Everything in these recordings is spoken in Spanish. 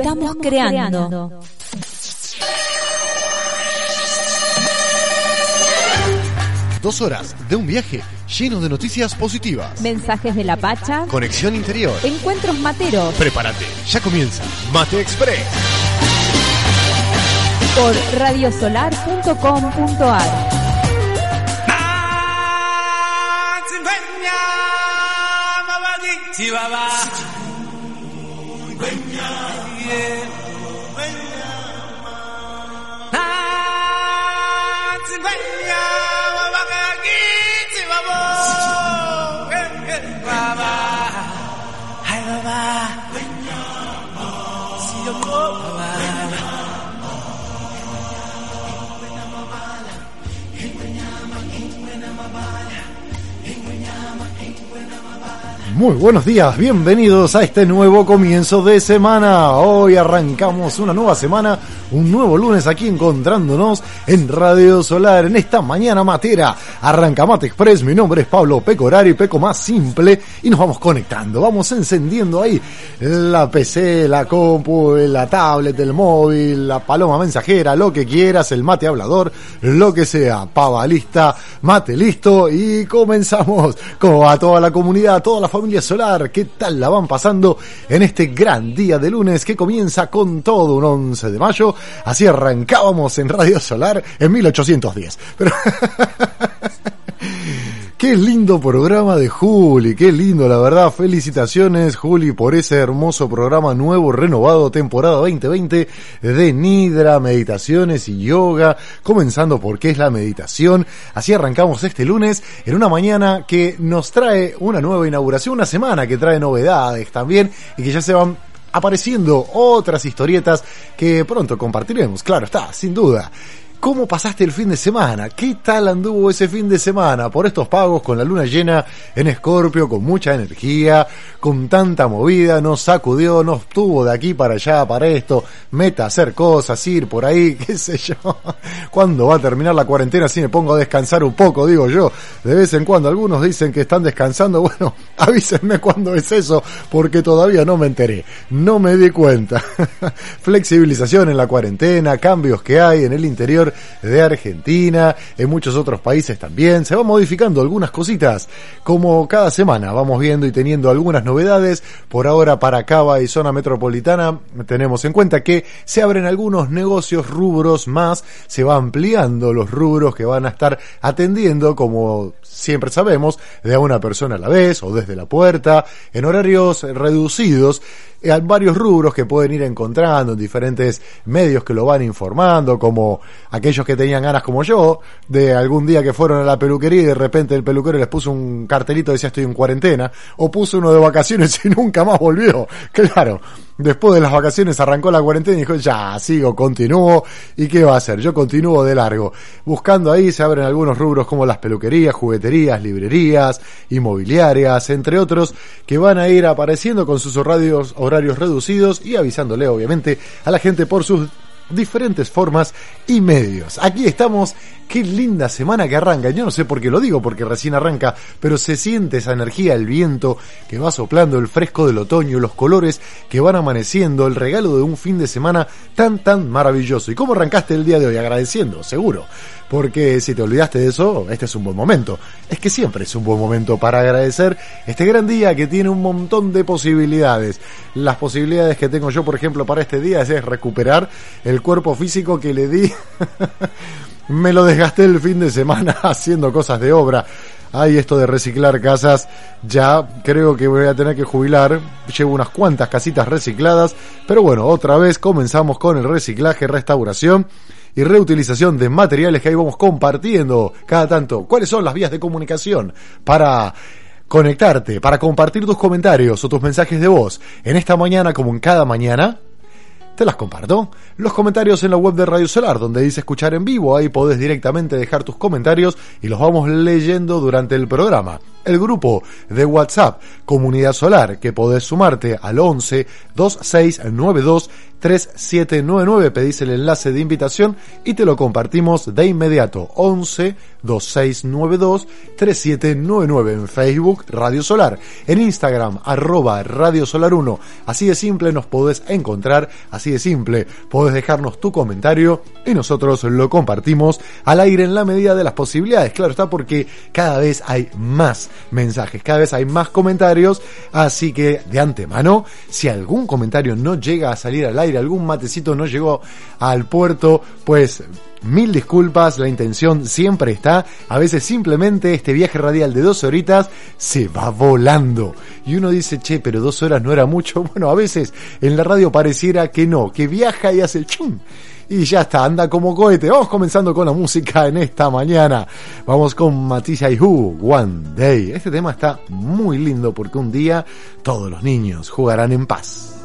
estamos creando. Dos horas de un viaje lleno de noticias positivas. Mensajes de la Pacha, Conexión interior. encuentros materos Prepárate, ya comienza Mate Express. por radiosolar.com.ar. Muy buenos días, bienvenidos a este nuevo comienzo de semana. Hoy arrancamos una nueva semana, un nuevo lunes aquí encontrándonos en Radio Solar en esta mañana matera. Arranca Mate Express, mi nombre es Pablo Pecorari, Peco más simple, y nos vamos conectando, vamos encendiendo ahí la PC, la compu, la tablet, el móvil, la paloma mensajera, lo que quieras, el mate hablador, lo que sea, pava lista, mate listo y comenzamos como a toda la comunidad, a toda la familia solar, ¿qué tal la van pasando en este gran día de lunes que comienza con todo un 11 de mayo? Así arrancábamos en Radio Solar en 1810. Pero Qué lindo programa de Juli, qué lindo, la verdad. Felicitaciones, Juli, por ese hermoso programa nuevo, renovado, temporada 2020 de Nidra, meditaciones y yoga, comenzando por qué es la meditación. Así arrancamos este lunes en una mañana que nos trae una nueva inauguración, una semana que trae novedades también y que ya se van apareciendo otras historietas que pronto compartiremos, claro está, sin duda. ¿Cómo pasaste el fin de semana? ¿Qué tal anduvo ese fin de semana? Por estos pagos con la luna llena en Escorpio, con mucha energía, con tanta movida, nos sacudió, nos tuvo de aquí para allá, para esto, meta hacer cosas, ir por ahí, qué sé yo. ¿Cuándo va a terminar la cuarentena si me pongo a descansar un poco? Digo yo, de vez en cuando algunos dicen que están descansando, bueno, avísenme cuándo es eso, porque todavía no me enteré, no me di cuenta. Flexibilización en la cuarentena, cambios que hay en el interior de Argentina, en muchos otros países también. Se van modificando algunas cositas, como cada semana vamos viendo y teniendo algunas novedades. Por ahora para Cava y zona metropolitana tenemos en cuenta que se abren algunos negocios rubros más, se va ampliando los rubros que van a estar atendiendo, como siempre sabemos, de a una persona a la vez o desde la puerta, en horarios reducidos. Hay varios rubros que pueden ir encontrando en diferentes medios que lo van informando, como aquellos que tenían ganas como yo, de algún día que fueron a la peluquería y de repente el peluquero les puso un cartelito que decía estoy en cuarentena, o puso uno de vacaciones y nunca más volvió. Claro, después de las vacaciones arrancó la cuarentena y dijo, ya, sigo, continúo, ¿y qué va a hacer? Yo continúo de largo. Buscando ahí se abren algunos rubros como las peluquerías, jugueterías, librerías, inmobiliarias, entre otros, que van a ir apareciendo con sus horarios, horarios reducidos y avisándole, obviamente, a la gente por sus diferentes formas y medios. Aquí estamos, qué linda semana que arranca. Yo no sé por qué lo digo, porque recién arranca, pero se siente esa energía, el viento que va soplando, el fresco del otoño, los colores que van amaneciendo, el regalo de un fin de semana tan, tan maravilloso. ¿Y cómo arrancaste el día de hoy? Agradeciendo, seguro. Porque si te olvidaste de eso, este es un buen momento. Es que siempre es un buen momento para agradecer este gran día que tiene un montón de posibilidades. Las posibilidades que tengo yo, por ejemplo, para este día es recuperar el cuerpo físico que le di. Me lo desgasté el fin de semana haciendo cosas de obra. Ay, esto de reciclar casas, ya creo que voy a tener que jubilar. Llevo unas cuantas casitas recicladas, pero bueno, otra vez comenzamos con el reciclaje, restauración y reutilización de materiales que ahí vamos compartiendo cada tanto. ¿Cuáles son las vías de comunicación para conectarte, para compartir tus comentarios o tus mensajes de voz en esta mañana como en cada mañana? te las comparto. Los comentarios en la web de Radio Solar, donde dice escuchar en vivo, ahí podés directamente dejar tus comentarios y los vamos leyendo durante el programa. El grupo de WhatsApp Comunidad Solar, que podés sumarte al 11 2692 3799, pedís el enlace de invitación y te lo compartimos de inmediato. 11 2692 3799 en Facebook Radio Solar, en Instagram arroba Radio Solar 1. Así de simple nos podés encontrar, así de simple podés dejarnos tu comentario y nosotros lo compartimos al aire en la medida de las posibilidades. Claro está porque cada vez hay más mensajes, cada vez hay más comentarios, así que de antemano, si algún comentario no llega a salir al aire, algún matecito no llegó al puerto, pues mil disculpas, la intención siempre está, a veces simplemente este viaje radial de dos horitas se va volando. Y uno dice, che, pero dos horas no era mucho. Bueno, a veces en la radio pareciera que no, que viaja y hace chum. Y ya está, anda como cohete. Vamos comenzando con la música en esta mañana. Vamos con Matisse y Who, One Day. Este tema está muy lindo porque un día todos los niños jugarán en paz.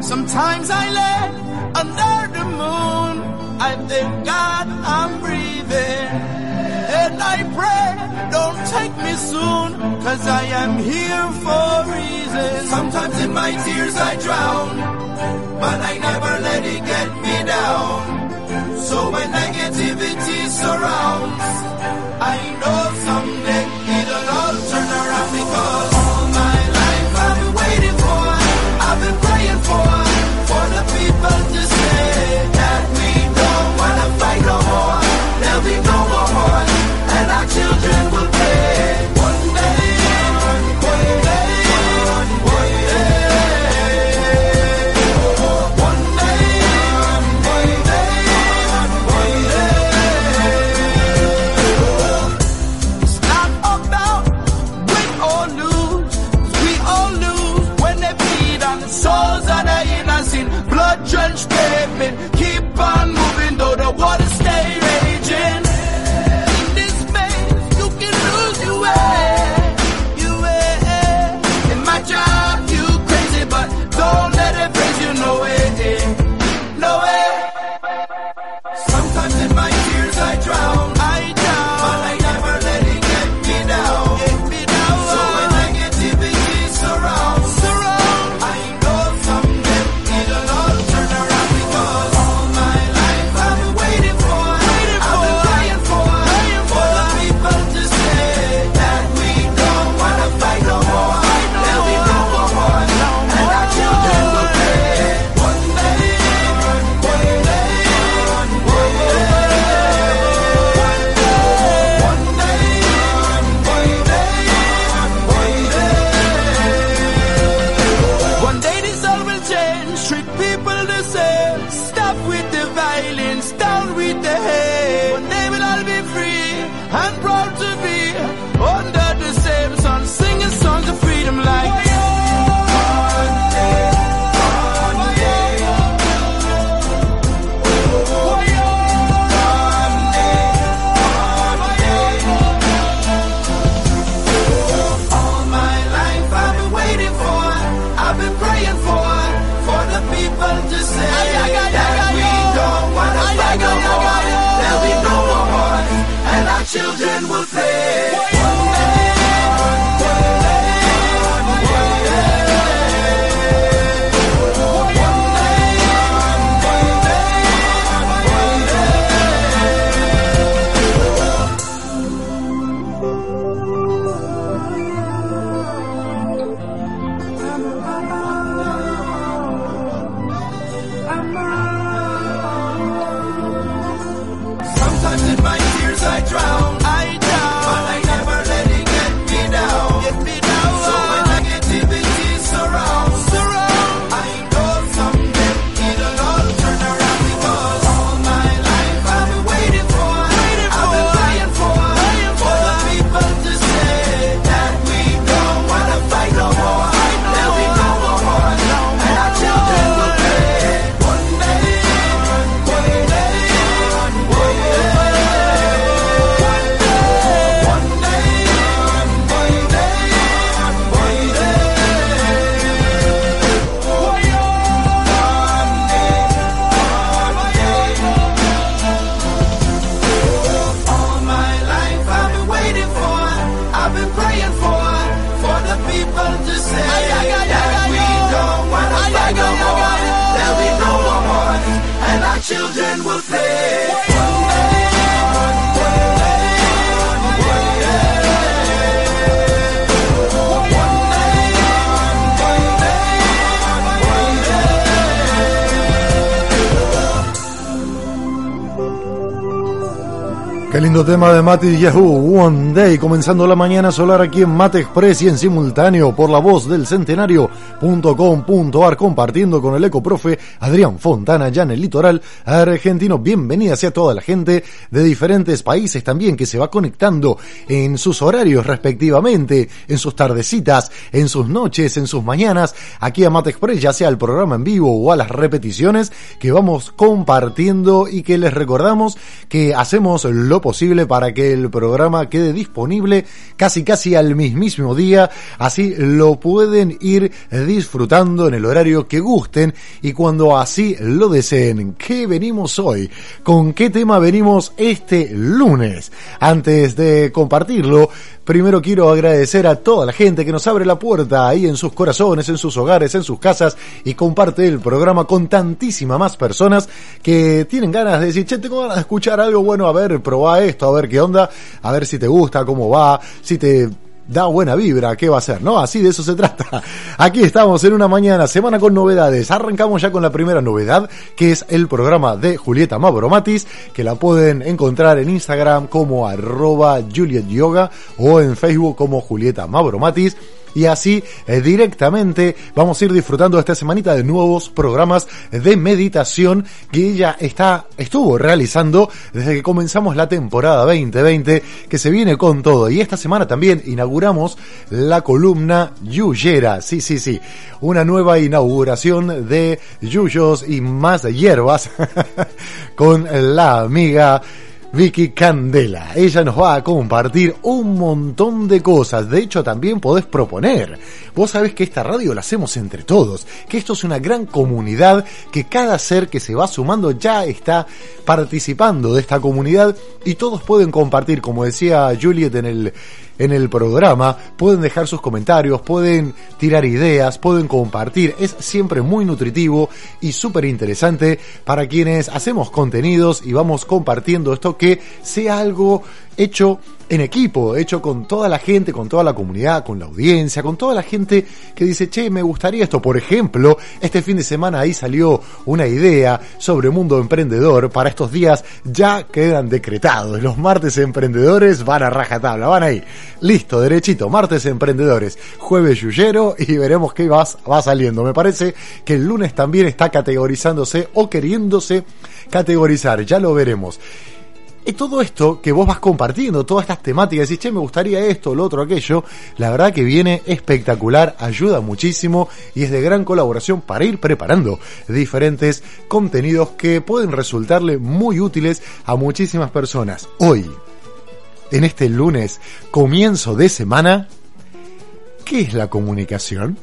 Sometimes I lay under the moon. God I'm breathing. I pray, don't take me soon, cause I am here for reasons. Sometimes in my tears I drown, but I never let it get me down. So when negativity surrounds, I know someday it'll all turn around because tema de Mati Yahoo, One Day, comenzando la mañana solar aquí en Mate Express y en simultáneo por la voz del centenario.com.ar, compartiendo con el ecoprofe Adrián Fontana, ya en el litoral argentino. Bienvenida sea toda la gente de diferentes países también que se va conectando en sus horarios respectivamente, en sus tardecitas, en sus noches, en sus mañanas, aquí a Mate Express, ya sea el programa en vivo o a las repeticiones que vamos compartiendo y que les recordamos que hacemos lo posible para que el programa quede disponible casi casi al mismísimo día, así lo pueden ir disfrutando en el horario que gusten y cuando así lo deseen. ¿Qué venimos hoy? ¿Con qué tema venimos este lunes? Antes de compartirlo, Primero quiero agradecer a toda la gente que nos abre la puerta ahí en sus corazones, en sus hogares, en sus casas y comparte el programa con tantísimas más personas que tienen ganas de decir, che, tengo ganas de escuchar algo bueno, a ver, probá esto, a ver qué onda, a ver si te gusta, cómo va, si te da buena vibra, ¿qué va a ser? ¿No? Así de eso se trata. Aquí estamos en una mañana, semana con novedades. Arrancamos ya con la primera novedad, que es el programa de Julieta Mavromatis, que la pueden encontrar en Instagram como arroba Juliet Yoga o en Facebook como Julieta Mavromatis y así eh, directamente vamos a ir disfrutando esta semanita de nuevos programas de meditación que ella está estuvo realizando desde que comenzamos la temporada 2020 que se viene con todo. Y esta semana también inauguramos la columna Yuyera, sí, sí, sí, una nueva inauguración de Yuyos y más hierbas con la amiga Vicky Candela. Ella nos va a compartir un montón de cosas. De hecho, también podés proponer. Vos sabés que esta radio la hacemos entre todos, que esto es una gran comunidad, que cada ser que se va sumando ya está participando de esta comunidad y todos pueden compartir, como decía Juliet en el en el programa, pueden dejar sus comentarios, pueden tirar ideas, pueden compartir. Es siempre muy nutritivo y súper interesante para quienes hacemos contenidos y vamos compartiendo esto que sea algo hecho en equipo, hecho con toda la gente, con toda la comunidad, con la audiencia, con toda la gente que dice, che, me gustaría esto. Por ejemplo, este fin de semana ahí salió una idea sobre mundo emprendedor. Para estos días ya quedan decretados. Los martes emprendedores van a rajatabla, van ahí. Listo, derechito, martes emprendedores, jueves yuyero y veremos qué va, va saliendo. Me parece que el lunes también está categorizándose o queriéndose categorizar, ya lo veremos. Y todo esto que vos vas compartiendo, todas estas temáticas, decís, che, me gustaría esto, lo otro, aquello, la verdad que viene espectacular, ayuda muchísimo y es de gran colaboración para ir preparando diferentes contenidos que pueden resultarle muy útiles a muchísimas personas. Hoy, en este lunes, comienzo de semana, ¿qué es la comunicación?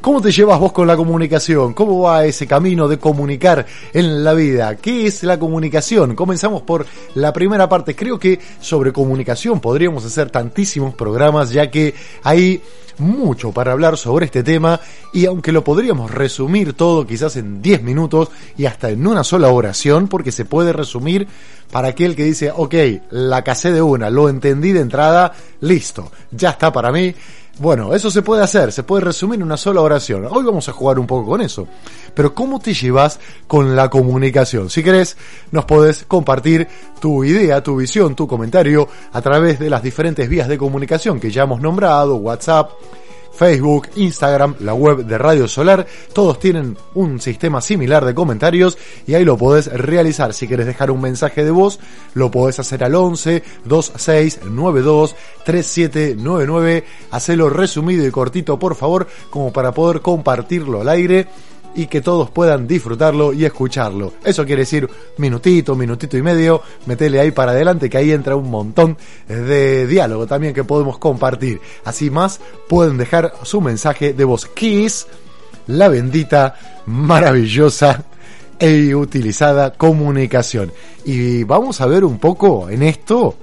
¿Cómo te llevas vos con la comunicación? ¿Cómo va ese camino de comunicar en la vida? ¿Qué es la comunicación? Comenzamos por la primera parte. Creo que sobre comunicación podríamos hacer tantísimos programas ya que hay mucho para hablar sobre este tema y aunque lo podríamos resumir todo quizás en 10 minutos y hasta en una sola oración porque se puede resumir para aquel que dice, ok, la casé de una, lo entendí de entrada, listo, ya está para mí. Bueno, eso se puede hacer, se puede resumir en una sola oración. Hoy vamos a jugar un poco con eso. Pero ¿cómo te llevas con la comunicación? Si querés, nos podés compartir tu idea, tu visión, tu comentario a través de las diferentes vías de comunicación que ya hemos nombrado, WhatsApp, Facebook, Instagram, la web de Radio Solar, todos tienen un sistema similar de comentarios y ahí lo podés realizar. Si querés dejar un mensaje de voz, lo podés hacer al 11 26 92 3799. Hacelo resumido y cortito, por favor, como para poder compartirlo al aire y que todos puedan disfrutarlo y escucharlo. Eso quiere decir minutito, minutito y medio, metele ahí para adelante que ahí entra un montón de diálogo también que podemos compartir. Así más, pueden dejar su mensaje de voz. Kiss, la bendita, maravillosa e utilizada comunicación. Y vamos a ver un poco en esto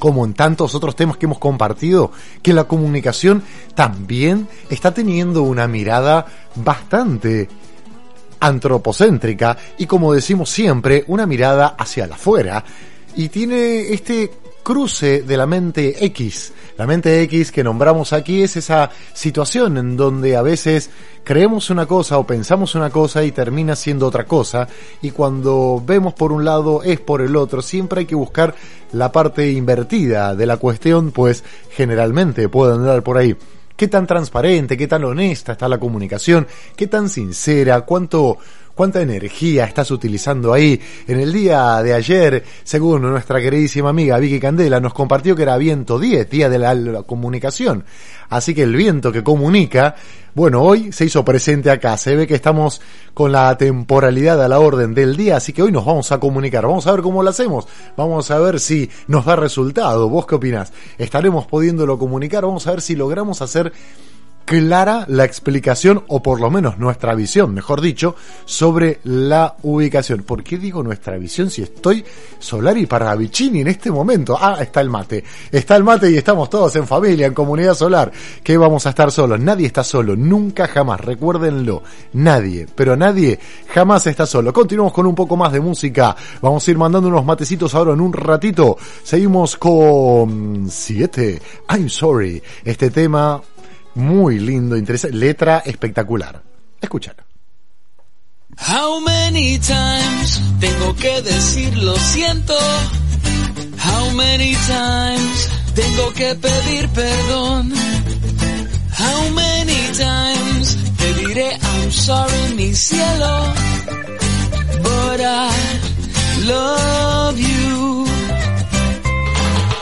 como en tantos otros temas que hemos compartido, que la comunicación también está teniendo una mirada bastante antropocéntrica y como decimos siempre, una mirada hacia la afuera. Y tiene este cruce de la mente X. La mente X que nombramos aquí es esa situación en donde a veces creemos una cosa o pensamos una cosa y termina siendo otra cosa y cuando vemos por un lado es por el otro. Siempre hay que buscar la parte invertida de la cuestión, pues generalmente puede andar por ahí. ¿Qué tan transparente, qué tan honesta está la comunicación? ¿Qué tan sincera? ¿Cuánto cuánta energía estás utilizando ahí. En el día de ayer, según nuestra queridísima amiga Vicky Candela, nos compartió que era viento 10, día de la, comunicación. Así que el viento que comunica, bueno, hoy se hizo presente acá. Se ve que estamos con la temporalidad a la orden del día, así que hoy nos vamos a comunicar. Vamos a ver cómo lo hacemos. Vamos a ver si nos da resultado. ¿Vos qué opinás? ¿Estaremos pudiéndolo comunicar? Vamos a ver si logramos hacer clara la explicación, o por lo menos nuestra visión, mejor dicho, sobre la ubicación. ¿Por qué digo nuestra visión si estoy Solari para Vicini en este momento? Ah, está el mate. Está el mate y estamos todos en familia, en comunidad solar. Que vamos a estar solos. Nadie está solo, nunca jamás. Recuérdenlo. Nadie, pero nadie jamás está solo. Continuamos con un poco más de música. Vamos a ir mandando unos matecitos ahora en un ratito. Seguimos con 7. I'm sorry. Este tema muy lindo, interesante, letra espectacular. Escúchalo. How many times tengo que decir lo siento? How many times tengo que pedir perdón? How many times te diré I'm sorry mi cielo? But I love you.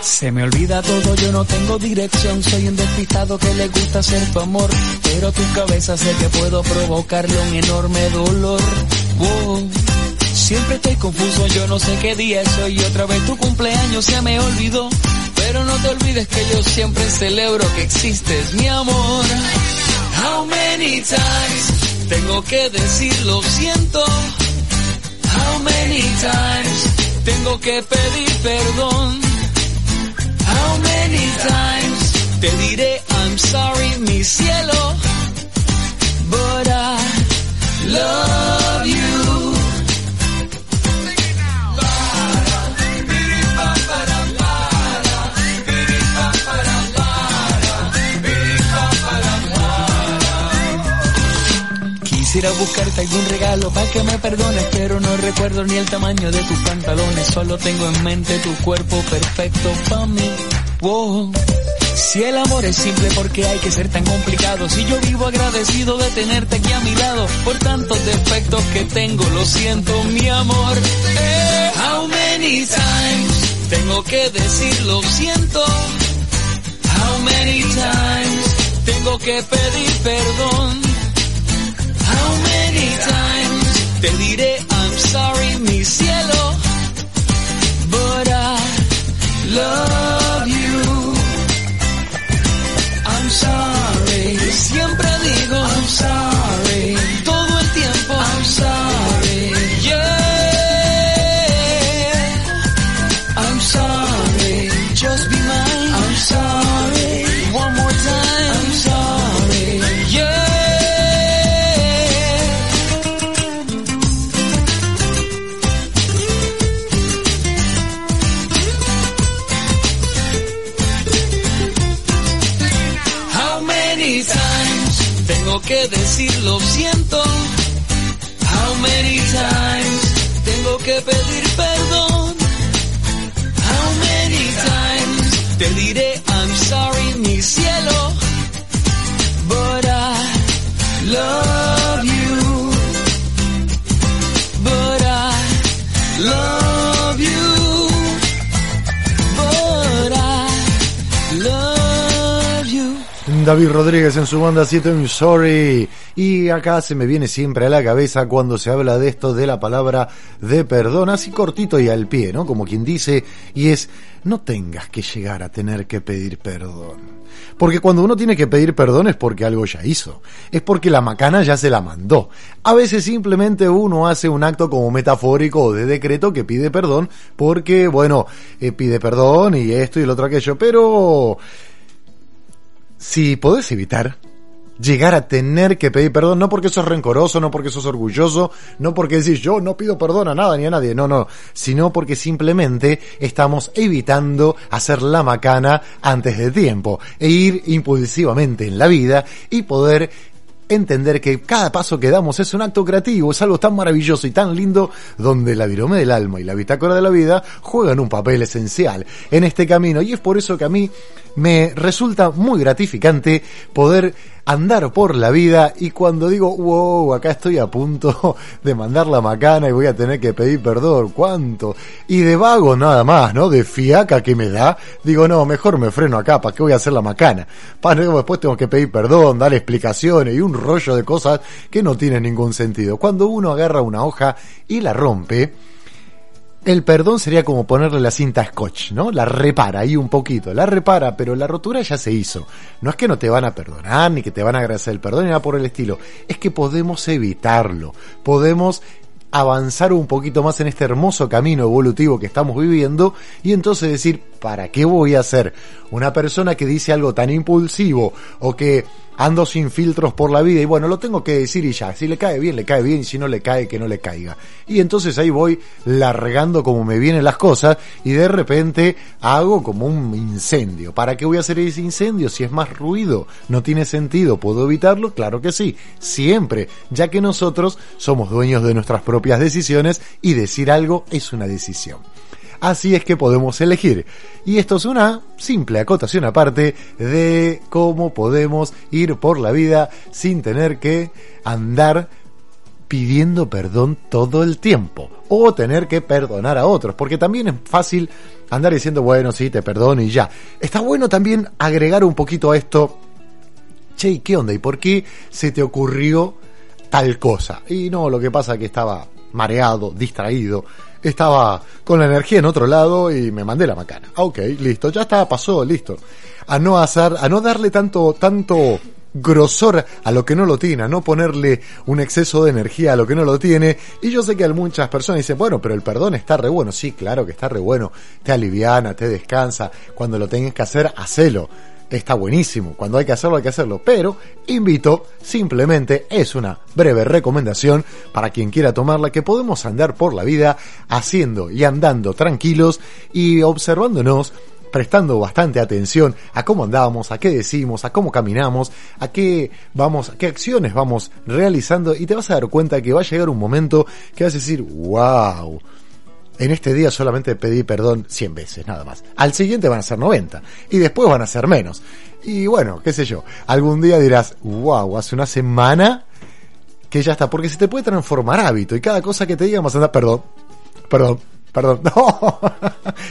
Se me olvida todo, yo no tengo dirección, soy un despistado que le gusta ser tu amor, pero tu cabeza sé que puedo provocarle un enorme dolor. Wow. Siempre estoy confuso, yo no sé qué día es hoy otra vez tu cumpleaños se me olvidó, pero no te olvides que yo siempre celebro que existes, mi amor. How many times tengo que decir lo siento? How many times tengo que pedir perdón? How many times te diré I'm sorry, mi cielo? But I love you. Quisiera buscarte algún regalo para que me perdones, pero no recuerdo ni el tamaño de tus pantalones. Solo tengo en mente tu cuerpo perfecto para mí. Wow. Si el amor es simple, porque hay que ser tan complicado? Si yo vivo agradecido de tenerte aquí a mi lado, por tantos defectos que tengo, lo siento, mi amor. Eh, how many times tengo que decir lo siento? How many times tengo que pedir perdón? Te diré I'm sorry, mi cielo? But I love you. I'm sorry. Siempre digo I'm sorry. Que decir lo siento? How many times tengo que pedir perdón? How many times te diré I'm sorry, mi cielo? But I love you. But I love David Rodríguez en su banda 7 I'm Sorry. Y acá se me viene siempre a la cabeza cuando se habla de esto de la palabra de perdón, así cortito y al pie, ¿no? Como quien dice, y es, no tengas que llegar a tener que pedir perdón. Porque cuando uno tiene que pedir perdón es porque algo ya hizo, es porque la macana ya se la mandó. A veces simplemente uno hace un acto como metafórico o de decreto que pide perdón porque, bueno, eh, pide perdón y esto y lo otro aquello, pero si podés evitar llegar a tener que pedir perdón, no porque sos rencoroso, no porque sos orgulloso, no porque decís yo no pido perdón a nada ni a nadie, no, no, sino porque simplemente estamos evitando hacer la macana antes de tiempo e ir impulsivamente en la vida y poder entender que cada paso que damos es un acto creativo, es algo tan maravilloso y tan lindo donde la virome del alma y la bitácora de la vida juegan un papel esencial en este camino. Y es por eso que a mí me resulta muy gratificante poder andar por la vida y cuando digo, wow, acá estoy a punto de mandar la macana y voy a tener que pedir perdón, ¿cuánto? Y de vago nada más, ¿no? De fiaca que me da, digo, no, mejor me freno acá, ¿para qué voy a hacer la macana? Para después tengo que pedir perdón, dar explicaciones y un rollo de cosas que no tienen ningún sentido. Cuando uno agarra una hoja y la rompe, el perdón sería como ponerle la cinta scotch, ¿no? La repara ahí un poquito, la repara, pero la rotura ya se hizo. No es que no te van a perdonar, ni que te van a agradecer el perdón, ni nada por el estilo. Es que podemos evitarlo. Podemos avanzar un poquito más en este hermoso camino evolutivo que estamos viviendo y entonces decir, ¿para qué voy a ser una persona que dice algo tan impulsivo o que ando sin filtros por la vida y bueno, lo tengo que decir y ya, si le cae bien, le cae bien, y si no le cae, que no le caiga. Y entonces ahí voy largando como me vienen las cosas y de repente hago como un incendio. ¿Para qué voy a hacer ese incendio si es más ruido? ¿No tiene sentido? ¿Puedo evitarlo? Claro que sí, siempre, ya que nosotros somos dueños de nuestras propias decisiones y decir algo es una decisión. Así es que podemos elegir. Y esto es una simple acotación aparte de cómo podemos ir por la vida sin tener que andar pidiendo perdón todo el tiempo o tener que perdonar a otros, porque también es fácil andar diciendo, bueno, sí, te perdono y ya. Está bueno también agregar un poquito a esto, che, ¿qué onda? ¿Y por qué se te ocurrió tal cosa? Y no, lo que pasa es que estaba mareado, distraído, estaba con la energía en otro lado y me mandé la macana. Ah, ok, listo, ya está, pasó, listo. A no hacer, a no darle tanto, tanto grosor a lo que no lo tiene, a no ponerle un exceso de energía a lo que no lo tiene. Y yo sé que muchas personas dicen, bueno, pero el perdón está re bueno. Sí, claro que está re bueno. Te aliviana, te descansa. Cuando lo tengas que hacer, hacelo está buenísimo. Cuando hay que hacerlo, hay que hacerlo. Pero invito, simplemente es una breve recomendación para quien quiera tomarla, que podemos andar por la vida haciendo y andando tranquilos y observándonos prestando bastante atención a cómo andamos, a qué decimos, a cómo caminamos, a qué vamos, a qué acciones vamos realizando y te vas a dar cuenta que va a llegar un momento que vas a decir, wow, en este día solamente pedí perdón 100 veces, nada más. Al siguiente van a ser 90 y después van a ser menos. Y bueno, qué sé yo, algún día dirás, wow, hace una semana que ya está, porque se te puede transformar hábito y cada cosa que te diga vas a andar, perdón, perdón, Perdón, no.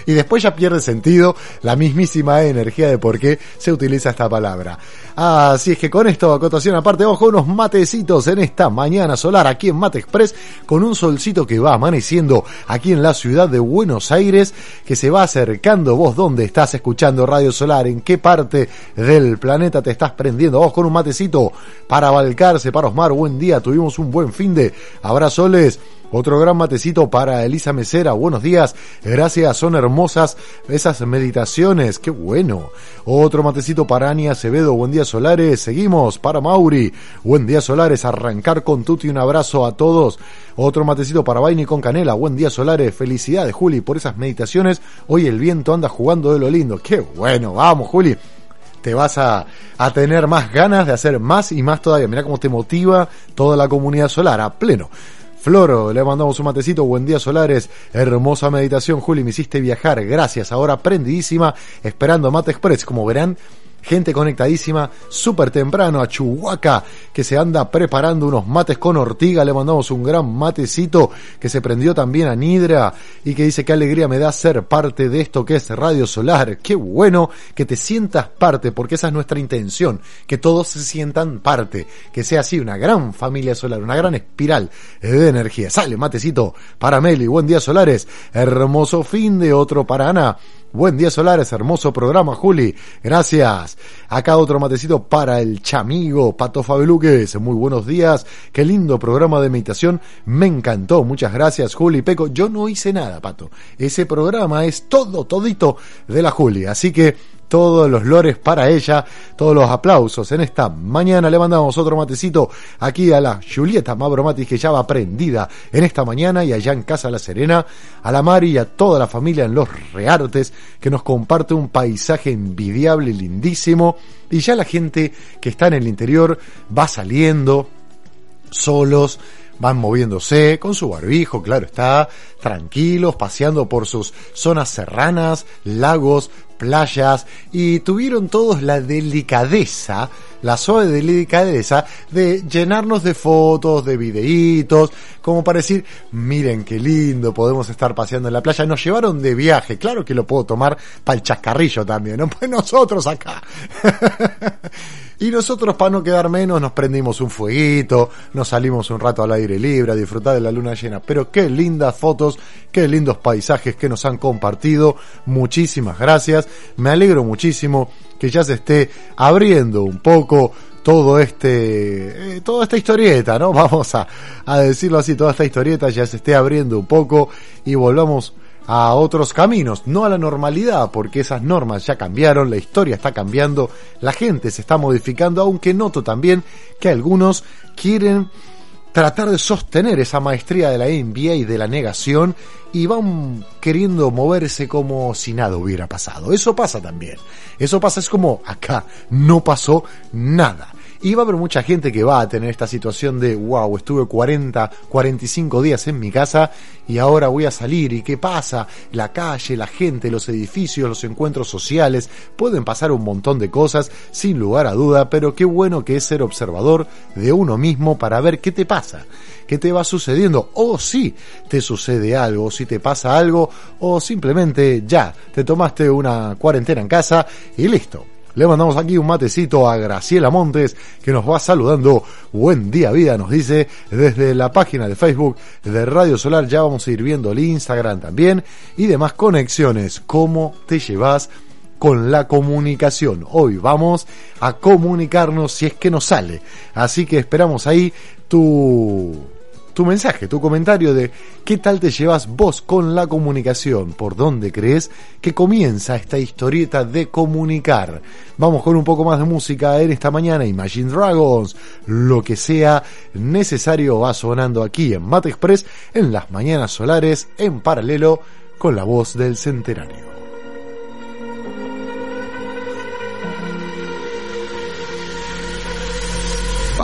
y después ya pierde sentido la mismísima energía de por qué se utiliza esta palabra. Así es que con esto, acotación aparte, ojo, unos matecitos en esta mañana solar aquí en Mate Express, con un solcito que va amaneciendo aquí en la ciudad de Buenos Aires, que se va acercando. Vos, ¿dónde estás escuchando Radio Solar? ¿En qué parte del planeta te estás prendiendo? Vos con un matecito para Balcarce, para Osmar, buen día, tuvimos un buen fin de abrazoles otro gran matecito para Elisa Mesera. Buenos días. Gracias. Son hermosas esas meditaciones. Qué bueno. Otro matecito para Ania Acevedo. Buen día Solares. Seguimos para Mauri. Buen día Solares. Arrancar con Tuti. Un abrazo a todos. Otro matecito para Baini con Canela. Buen día Solares. Felicidades Juli por esas meditaciones. Hoy el viento anda jugando de lo lindo. Qué bueno. Vamos Juli te vas a, a, tener más ganas de hacer más y más todavía. Mira cómo te motiva toda la comunidad solar a pleno. Floro, le mandamos un matecito, buen día solares, hermosa meditación, Juli, me hiciste viajar, gracias, ahora prendidísima, esperando Mate Express, como verán, gente conectadísima, súper temprano a Chihuahua, que se anda preparando unos mates con ortiga. Le mandamos un gran matecito que se prendió también a Nidra y que dice qué alegría me da ser parte de esto que es Radio Solar. Qué bueno que te sientas parte, porque esa es nuestra intención, que todos se sientan parte, que sea así una gran familia solar, una gran espiral de energía. Sale matecito para Meli, buen día solares, hermoso fin de otro para Ana. Buen día solares, hermoso programa Juli, gracias. Acá otro matecito para el chamigo Pato Fabeluques, muy buenos días, qué lindo programa de meditación, me encantó, muchas gracias Juli. Peco. Yo no hice nada, Pato, ese programa es todo, todito de la Juli, así que todos los lores para ella, todos los aplausos en esta mañana. Le mandamos otro matecito aquí a la Julieta Mabromatis que ya va prendida en esta mañana y allá en Casa La Serena, a la Mari y a toda la familia en Los Reartes que nos comparte un paisaje envidiable lindísimo. Y ya la gente que está en el interior va saliendo solos, van moviéndose con su barbijo, claro está, tranquilos, paseando por sus zonas serranas, lagos, playas y tuvieron todos la delicadeza, la suave delicadeza de llenarnos de fotos, de videitos, como para decir, miren qué lindo, podemos estar paseando en la playa. Nos llevaron de viaje, claro que lo puedo tomar para el chascarrillo también, ¿no? Pues nosotros acá. Y nosotros, para no quedar menos, nos prendimos un fueguito, nos salimos un rato al aire libre a disfrutar de la luna llena. Pero qué lindas fotos, qué lindos paisajes que nos han compartido. Muchísimas gracias. Me alegro muchísimo que ya se esté abriendo un poco todo este, eh, toda esta historieta, ¿no? Vamos a, a decirlo así, toda esta historieta ya se esté abriendo un poco y volvamos a otros caminos, no a la normalidad, porque esas normas ya cambiaron, la historia está cambiando, la gente se está modificando, aunque noto también que algunos quieren tratar de sostener esa maestría de la NBA y de la negación y van queriendo moverse como si nada hubiera pasado. Eso pasa también. Eso pasa, es como acá, no pasó nada. Y va a haber mucha gente que va a tener esta situación de, wow, estuve 40, 45 días en mi casa y ahora voy a salir. ¿Y qué pasa? La calle, la gente, los edificios, los encuentros sociales, pueden pasar un montón de cosas, sin lugar a duda, pero qué bueno que es ser observador de uno mismo para ver qué te pasa qué te va sucediendo, o si te sucede algo, si te pasa algo, o simplemente ya, te tomaste una cuarentena en casa y listo. Le mandamos aquí un matecito a Graciela Montes que nos va saludando. Buen día vida, nos dice desde la página de Facebook de Radio Solar. Ya vamos a ir viendo el Instagram también y demás conexiones. ¿Cómo te llevas? con la comunicación. Hoy vamos a comunicarnos si es que nos sale. Así que esperamos ahí tu tu mensaje, tu comentario de qué tal te llevas vos con la comunicación, por dónde crees que comienza esta historieta de comunicar. Vamos con un poco más de música en esta mañana, Imagine Dragons, lo que sea necesario va sonando aquí en Mate Express en las mañanas solares en paralelo con la voz del centenario.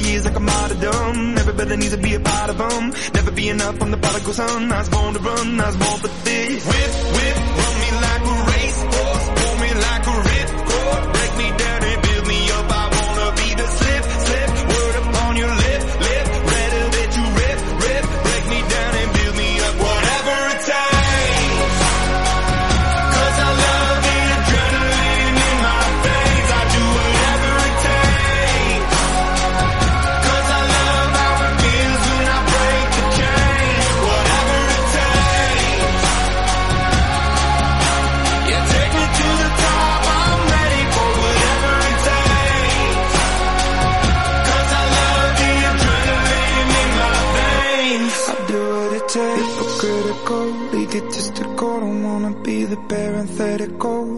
My years like I'm of dumb. Everybody needs to be a part of them. Never be enough on the prodigal son. I was born to run, I was born for this. Whip,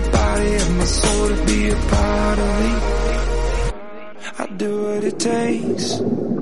the body of my soul to be a part of me. I do what it takes.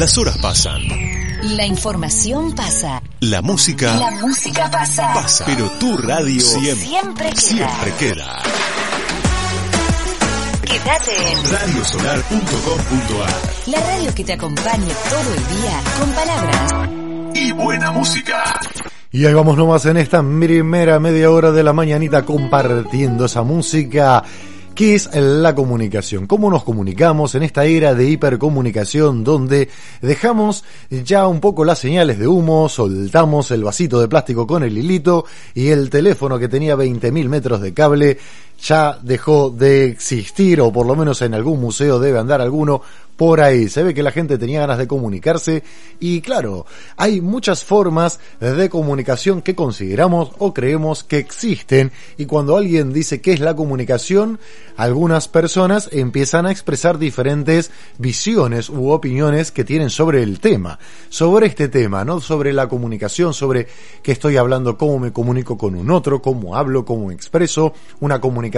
Las horas pasan, La información pasa. la música La música pasa. pasa, pero tu radio siempre, Siempre queda. siempre queda. Quédate en Radiosolar.com.ar la radio que te acompañe todo el día con palabras. y buena música. Y ahí vamos nomás en esta primera media hora de la mañanita compartiendo esa música. ¿Qué es la comunicación? ¿Cómo nos comunicamos en esta era de hipercomunicación donde dejamos ya un poco las señales de humo, soltamos el vasito de plástico con el hilito y el teléfono que tenía 20.000 metros de cable ya dejó de existir o por lo menos en algún museo debe andar alguno por ahí. Se ve que la gente tenía ganas de comunicarse y claro, hay muchas formas de comunicación que consideramos o creemos que existen y cuando alguien dice qué es la comunicación, algunas personas empiezan a expresar diferentes visiones u opiniones que tienen sobre el tema, sobre este tema, no sobre la comunicación, sobre qué estoy hablando, cómo me comunico con un otro, cómo hablo, cómo expreso, una comunicación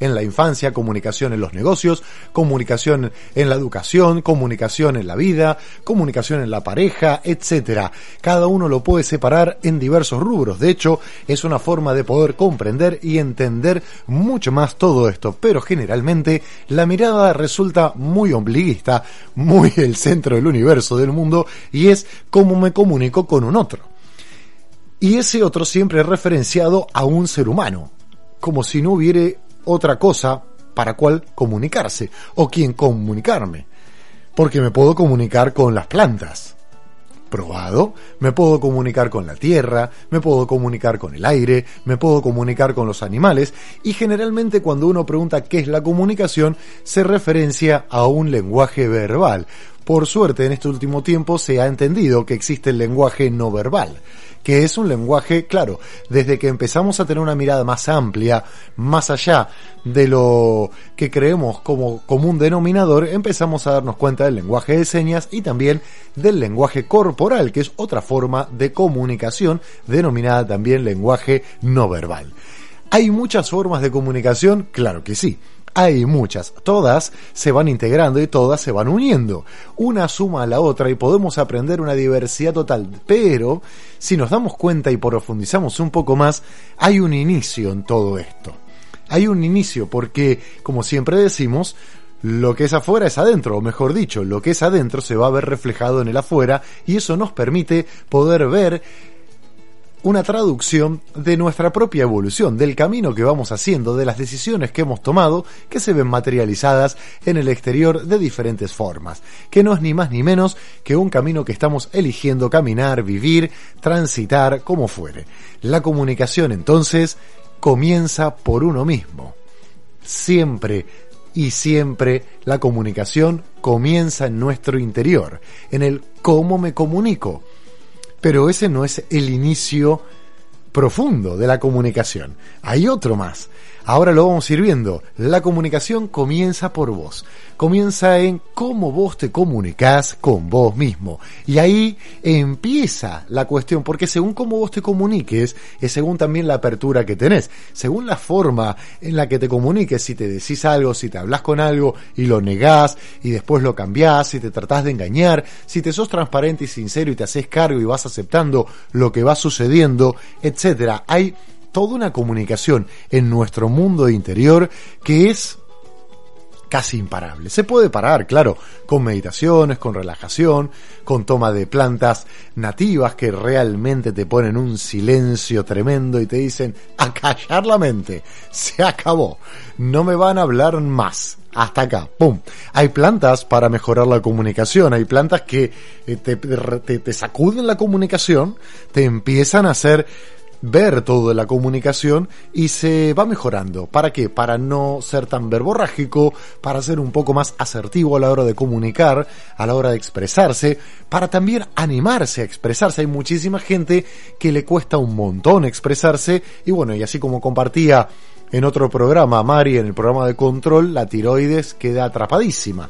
en la infancia, comunicación en los negocios, comunicación en la educación, comunicación en la vida, comunicación en la pareja, etcétera. Cada uno lo puede separar en diversos rubros. De hecho, es una forma de poder comprender y entender mucho más todo esto. Pero generalmente la mirada resulta muy ombliguista, muy el centro del universo del mundo y es cómo me comunico con un otro. Y ese otro siempre es referenciado a un ser humano, como si no hubiera otra cosa para cual comunicarse o quien comunicarme. Porque me puedo comunicar con las plantas. Probado, me puedo comunicar con la tierra, me puedo comunicar con el aire, me puedo comunicar con los animales y generalmente cuando uno pregunta qué es la comunicación se referencia a un lenguaje verbal. Por suerte en este último tiempo se ha entendido que existe el lenguaje no verbal que es un lenguaje, claro, desde que empezamos a tener una mirada más amplia, más allá de lo que creemos como común denominador, empezamos a darnos cuenta del lenguaje de señas y también del lenguaje corporal, que es otra forma de comunicación denominada también lenguaje no verbal. ¿Hay muchas formas de comunicación? Claro que sí. Hay muchas, todas se van integrando y todas se van uniendo. Una suma a la otra y podemos aprender una diversidad total. Pero, si nos damos cuenta y profundizamos un poco más, hay un inicio en todo esto. Hay un inicio porque, como siempre decimos, lo que es afuera es adentro, o mejor dicho, lo que es adentro se va a ver reflejado en el afuera y eso nos permite poder ver una traducción de nuestra propia evolución, del camino que vamos haciendo, de las decisiones que hemos tomado, que se ven materializadas en el exterior de diferentes formas, que no es ni más ni menos que un camino que estamos eligiendo caminar, vivir, transitar, como fuere. La comunicación entonces comienza por uno mismo. Siempre y siempre la comunicación comienza en nuestro interior, en el cómo me comunico pero ese no es el inicio profundo de la comunicación. Hay otro más. Ahora lo vamos a ir viendo. La comunicación comienza por vos. Comienza en cómo vos te comunicás con vos mismo. Y ahí empieza la cuestión, porque según cómo vos te comuniques, es según también la apertura que tenés. Según la forma en la que te comuniques, si te decís algo, si te hablas con algo y lo negás y después lo cambiás, si te tratás de engañar, si te sos transparente y sincero y te haces cargo y vas aceptando lo que va sucediendo, etcétera. Hay toda una comunicación en nuestro mundo interior que es casi imparable. Se puede parar, claro, con meditaciones, con relajación, con toma de plantas nativas que realmente te ponen un silencio tremendo y te dicen a callar la mente. Se acabó. No me van a hablar más. Hasta acá, ¡pum! Hay plantas para mejorar la comunicación, hay plantas que eh, te, sacuden la comunicación, te empiezan a hacer ver todo la comunicación y se va mejorando. ¿Para qué? Para no ser tan verborrágico, para ser un poco más asertivo a la hora de comunicar, a la hora de expresarse, para también animarse a expresarse. Hay muchísima gente que le cuesta un montón expresarse y bueno, y así como compartía en otro programa, Mari, en el programa de control, la tiroides queda atrapadísima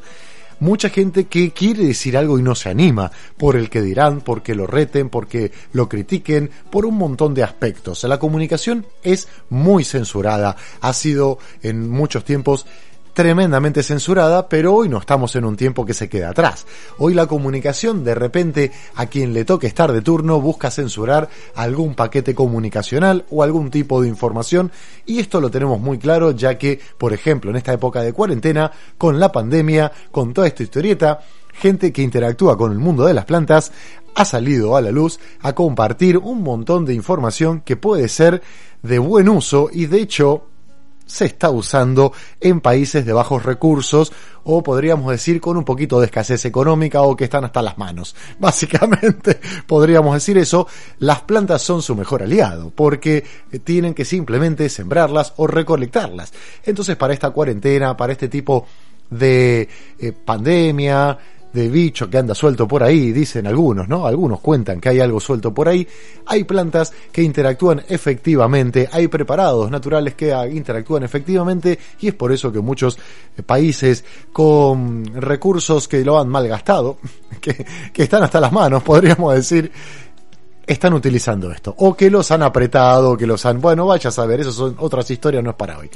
mucha gente que quiere decir algo y no se anima, por el que dirán, porque lo reten, porque lo critiquen, por un montón de aspectos. La comunicación es muy censurada, ha sido en muchos tiempos tremendamente censurada, pero hoy no estamos en un tiempo que se queda atrás. Hoy la comunicación, de repente, a quien le toque estar de turno, busca censurar algún paquete comunicacional o algún tipo de información, y esto lo tenemos muy claro, ya que, por ejemplo, en esta época de cuarentena, con la pandemia, con toda esta historieta, gente que interactúa con el mundo de las plantas ha salido a la luz a compartir un montón de información que puede ser de buen uso y de hecho se está usando en países de bajos recursos o podríamos decir con un poquito de escasez económica o que están hasta las manos. Básicamente podríamos decir eso, las plantas son su mejor aliado porque tienen que simplemente sembrarlas o recolectarlas. Entonces para esta cuarentena, para este tipo de eh, pandemia, de bicho que anda suelto por ahí, dicen algunos, ¿no? Algunos cuentan que hay algo suelto por ahí. Hay plantas que interactúan efectivamente, hay preparados naturales que interactúan efectivamente y es por eso que muchos países con recursos que lo han malgastado, que, que están hasta las manos, podríamos decir, están utilizando esto. O que los han apretado, que los han... Bueno, vaya a saber, eso son otras historias, no es para hoy.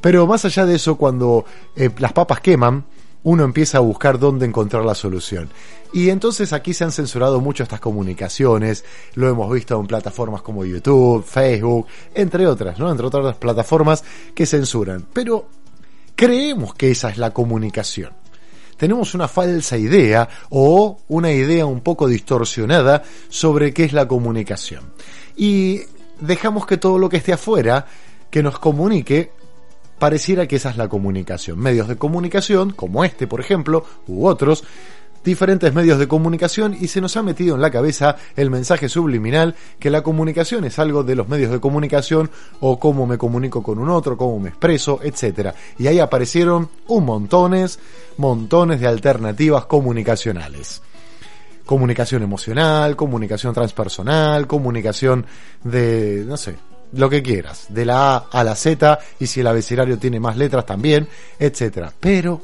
Pero más allá de eso, cuando eh, las papas queman, uno empieza a buscar dónde encontrar la solución. Y entonces aquí se han censurado mucho estas comunicaciones, lo hemos visto en plataformas como YouTube, Facebook, entre otras, ¿no? Entre otras plataformas que censuran. Pero creemos que esa es la comunicación. Tenemos una falsa idea o una idea un poco distorsionada sobre qué es la comunicación. Y dejamos que todo lo que esté afuera, que nos comunique, pareciera que esa es la comunicación. Medios de comunicación, como este, por ejemplo, u otros, diferentes medios de comunicación y se nos ha metido en la cabeza el mensaje subliminal que la comunicación es algo de los medios de comunicación o cómo me comunico con un otro, cómo me expreso, etc. Y ahí aparecieron un montones, montones de alternativas comunicacionales. Comunicación emocional, comunicación transpersonal, comunicación de, no sé, lo que quieras, de la A a la Z, y si el abecedario tiene más letras también, etcétera. Pero,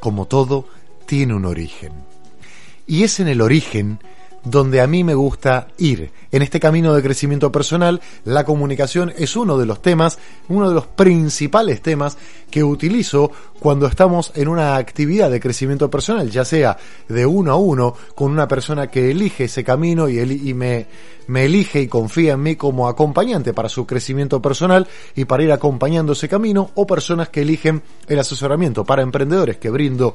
como todo, tiene un origen. Y es en el origen donde a mí me gusta ir. En este camino de crecimiento personal, la comunicación es uno de los temas, uno de los principales temas que utilizo cuando estamos en una actividad de crecimiento personal, ya sea de uno a uno, con una persona que elige ese camino y, me, me elige y confía en mí como acompañante para su crecimiento personal y para ir acompañando ese camino, o personas que eligen el asesoramiento para emprendedores que brindo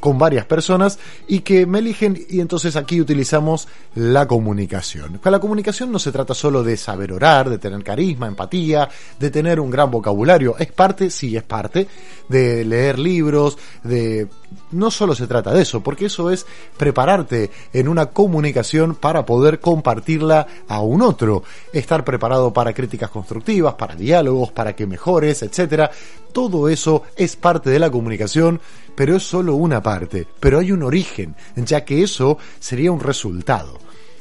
con varias personas y que me eligen y entonces aquí utilizamos la comunicación. La comunicación no se trata solo de saber orar, de tener carisma, empatía, de tener un gran vocabulario. Es parte, sí, es parte de leer libros, de... No solo se trata de eso, porque eso es prepararte en una comunicación para poder compartirla a un otro. Estar preparado para críticas constructivas, para diálogos, para que mejores, etcétera. Todo eso es parte de la comunicación pero es solo una parte, pero hay un origen, ya que eso sería un resultado.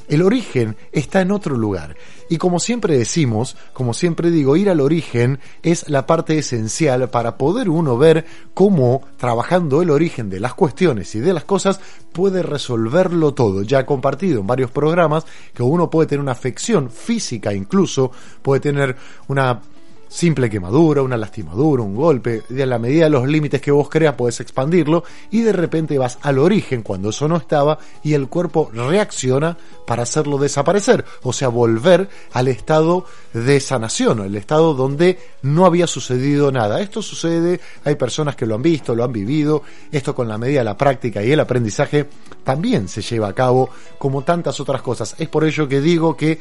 El origen está en otro lugar. Y como siempre decimos, como siempre digo, ir al origen es la parte esencial para poder uno ver cómo trabajando el origen de las cuestiones y de las cosas puede resolverlo todo. Ya he compartido en varios programas que uno puede tener una afección física incluso, puede tener una simple quemadura, una lastimadura, un golpe, y en la medida de los límites que vos creas puedes expandirlo y de repente vas al origen cuando eso no estaba y el cuerpo reacciona para hacerlo desaparecer, o sea, volver al estado de sanación, el estado donde no había sucedido nada. Esto sucede, hay personas que lo han visto, lo han vivido, esto con la medida de la práctica y el aprendizaje también se lleva a cabo como tantas otras cosas. Es por ello que digo que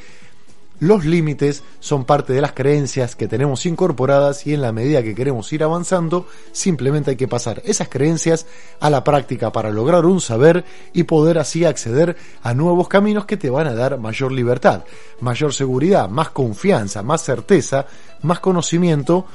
los límites son parte de las creencias que tenemos incorporadas y en la medida que queremos ir avanzando, simplemente hay que pasar esas creencias a la práctica para lograr un saber y poder así acceder a nuevos caminos que te van a dar mayor libertad, mayor seguridad, más confianza, más certeza, más conocimiento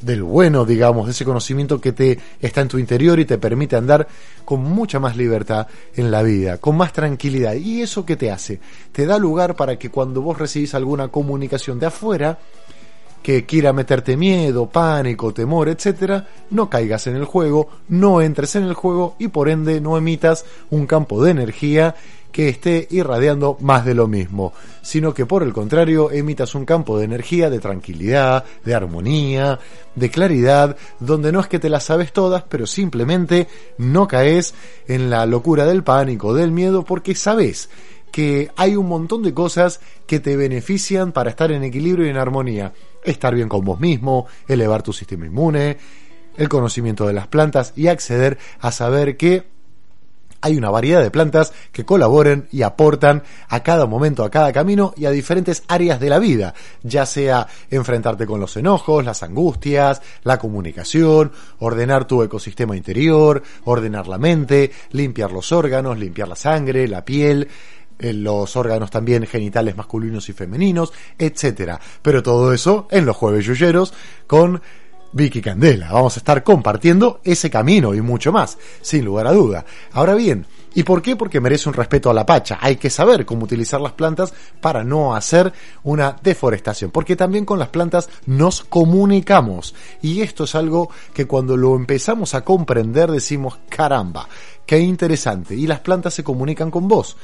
del bueno, digamos, de ese conocimiento que te está en tu interior y te permite andar con mucha más libertad en la vida, con más tranquilidad. ¿Y eso qué te hace? Te da lugar para que cuando vos recibís alguna comunicación de afuera, que quiera meterte miedo, pánico, temor, etcétera, no caigas en el juego, no entres en el juego y por ende no emitas un campo de energía que esté irradiando más de lo mismo, sino que por el contrario emitas un campo de energía, de tranquilidad, de armonía, de claridad, donde no es que te las sabes todas, pero simplemente no caes en la locura del pánico, del miedo, porque sabes que hay un montón de cosas que te benefician para estar en equilibrio y en armonía. Estar bien con vos mismo, elevar tu sistema inmune, el conocimiento de las plantas y acceder a saber que hay una variedad de plantas que colaboren y aportan a cada momento, a cada camino y a diferentes áreas de la vida, ya sea enfrentarte con los enojos, las angustias, la comunicación, ordenar tu ecosistema interior, ordenar la mente, limpiar los órganos, limpiar la sangre, la piel, eh, los órganos también genitales masculinos y femeninos, etcétera. Pero todo eso en los jueves yuyeros con Vicky Candela. Vamos a estar compartiendo ese camino y mucho más, sin lugar a duda. Ahora bien, ¿y por qué? Porque merece un respeto a la pacha. Hay que saber cómo utilizar las plantas para no hacer una deforestación, porque también con las plantas nos comunicamos. Y esto es algo que cuando lo empezamos a comprender decimos, caramba, qué interesante. Y las plantas se comunican con vos.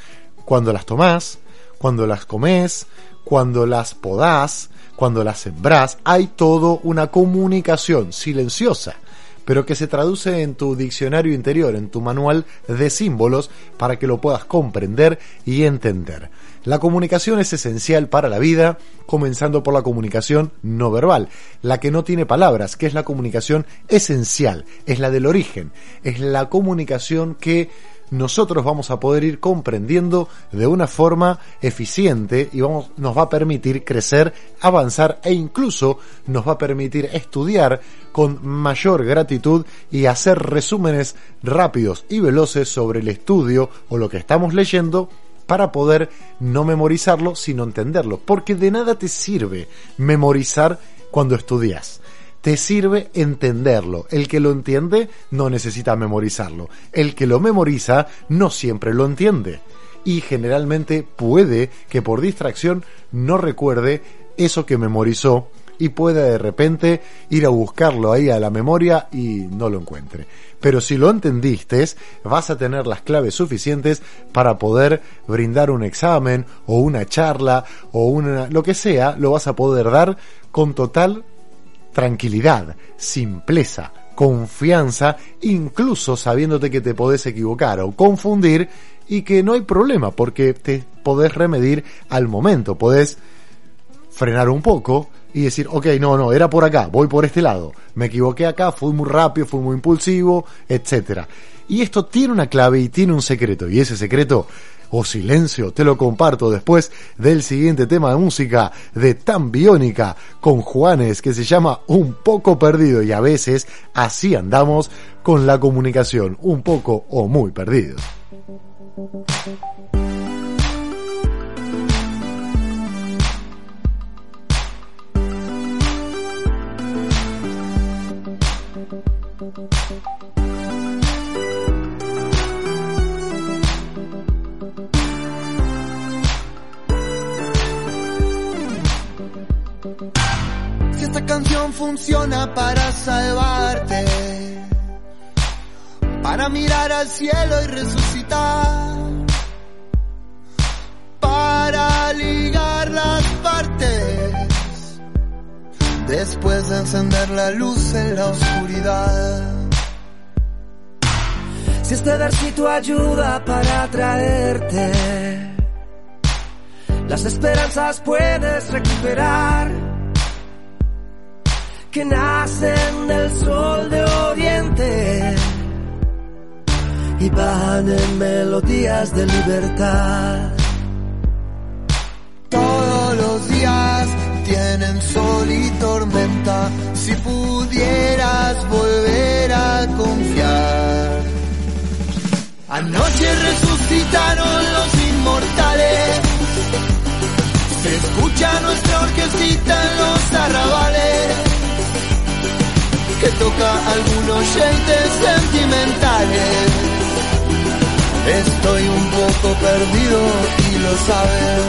Cuando las tomás, cuando las comes, cuando las podás, cuando las sembrás, hay todo una comunicación silenciosa, pero que se traduce en tu diccionario interior, en tu manual de símbolos, para que lo puedas comprender y entender. La comunicación es esencial para la vida, comenzando por la comunicación no verbal, la que no tiene palabras, que es la comunicación esencial, es la del origen, es la comunicación que nosotros vamos a poder ir comprendiendo de una forma eficiente y vamos, nos va a permitir crecer, avanzar e incluso nos va a permitir estudiar con mayor gratitud y hacer resúmenes rápidos y veloces sobre el estudio o lo que estamos leyendo para poder no memorizarlo, sino entenderlo. Porque de nada te sirve memorizar cuando estudias te sirve entenderlo. El que lo entiende no necesita memorizarlo. El que lo memoriza no siempre lo entiende. Y generalmente puede que por distracción no recuerde eso que memorizó y pueda de repente ir a buscarlo ahí a la memoria y no lo encuentre. Pero si lo entendiste, vas a tener las claves suficientes para poder brindar un examen o una charla o una lo que sea, lo vas a poder dar con total tranquilidad, simpleza, confianza, incluso sabiéndote que te podés equivocar o confundir y que no hay problema porque te podés remedir al momento, podés frenar un poco y decir, ok, no, no, era por acá, voy por este lado, me equivoqué acá, fui muy rápido, fui muy impulsivo, etcétera. Y esto tiene una clave y tiene un secreto, y ese secreto o silencio, te lo comparto después del siguiente tema de música de Tan Biónica con Juanes que se llama Un poco perdido y a veces así andamos con la comunicación, un poco o muy perdido. Esta canción funciona para salvarte, para mirar al cielo y resucitar, para ligar las partes, después de encender la luz en la oscuridad. Si este versito ayuda para atraerte, las esperanzas puedes recuperar, que nacen del sol de oriente y van en melodías de libertad. Todos los días tienen sol y tormenta, si pudieras volver a confiar. Anoche resucitaron los inmortales. Se escucha nuestra orquestita en los arrabales. Que toca algunos shades sentimentales. Estoy un poco perdido y lo sabes.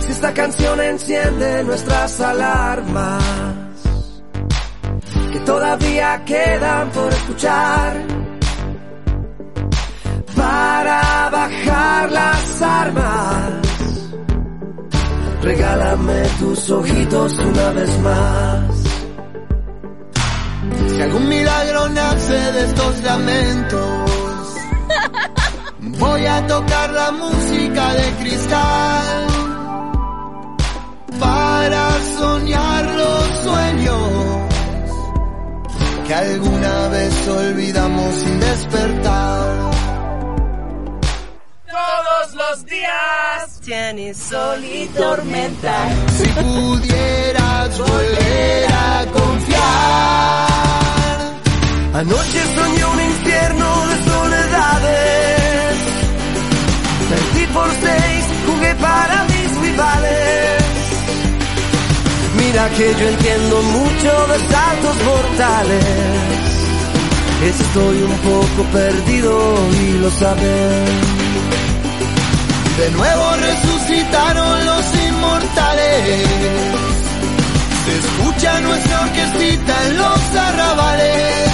Si esta canción enciende nuestras alarmas que todavía quedan por escuchar para bajar las armas. Regálame tus ojitos una vez más. Si algún milagro nace de estos lamentos, voy a tocar la música de cristal para soñar los sueños que alguna vez olvidamos sin despertar. Los días tienes sol y tormenta. Si pudieras volver a confiar. Anoche soñé un infierno de soledades. Perdí por seis, jugué para mis rivales. Mira que yo entiendo mucho de saltos mortales. Estoy un poco perdido y lo sabes. De nuevo resucitaron los inmortales. Se escucha nuestra orquestita en los arrabales.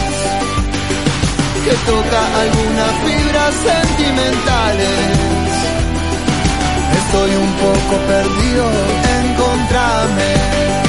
Que toca algunas fibras sentimentales. Estoy un poco perdido, encontrame.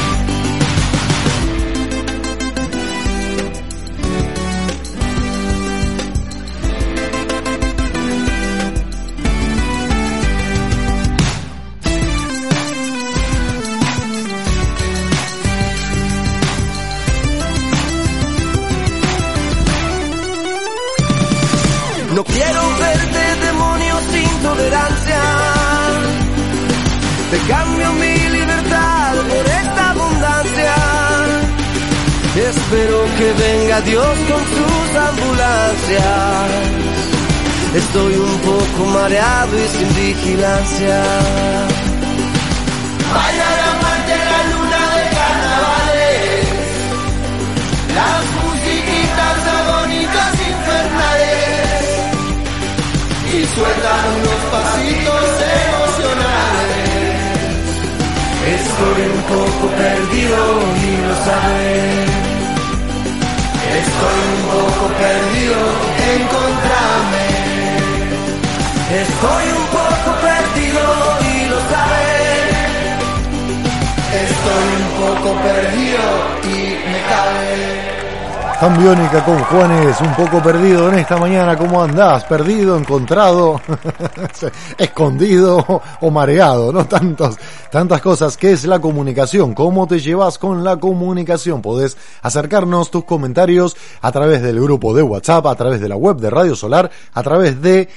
Estoy un poco mareado y sin vigilancia. Bailar amante la luna de carnavales. Las musiquitas agónicas infernales y sueltan unos pasitos emocionales. Estoy un poco perdido y lo sabes. Estoy un poco perdido, encontrame. Estoy un poco perdido y lo sabes. Estoy un poco perdido y me cabe. Cambiónica con Juanes, un poco perdido en esta mañana. ¿Cómo andás? ¿Perdido? ¿Encontrado? ¿Escondido? ¿O mareado? ¿No? Tantos, tantas cosas. ¿Qué es la comunicación? ¿Cómo te llevas con la comunicación? Podés acercarnos tus comentarios a través del grupo de WhatsApp, a través de la web de Radio Solar, a través de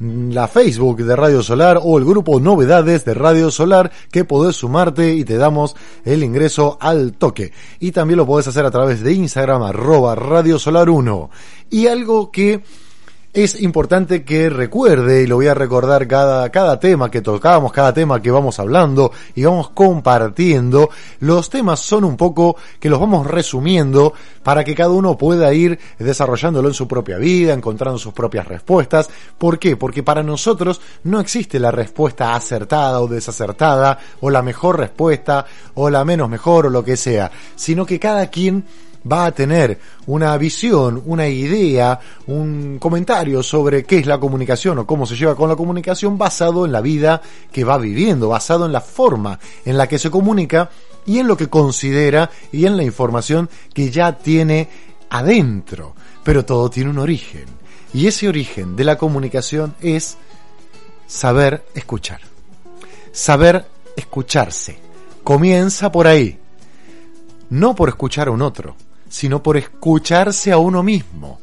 la Facebook de Radio Solar o el grupo Novedades de Radio Solar que podés sumarte y te damos el ingreso al toque. Y también lo podés hacer a través de Instagram arroba Radio Solar 1. Y algo que es importante que recuerde, y lo voy a recordar cada, cada tema que tocamos, cada tema que vamos hablando y vamos compartiendo, los temas son un poco que los vamos resumiendo para que cada uno pueda ir desarrollándolo en su propia vida, encontrando sus propias respuestas. ¿Por qué? Porque para nosotros no existe la respuesta acertada o desacertada, o la mejor respuesta, o la menos mejor, o lo que sea, sino que cada quien va a tener una visión, una idea, un comentario sobre qué es la comunicación o cómo se lleva con la comunicación basado en la vida que va viviendo, basado en la forma en la que se comunica y en lo que considera y en la información que ya tiene adentro. Pero todo tiene un origen. Y ese origen de la comunicación es saber escuchar. Saber escucharse. Comienza por ahí. No por escuchar a un otro, sino por escucharse a uno mismo.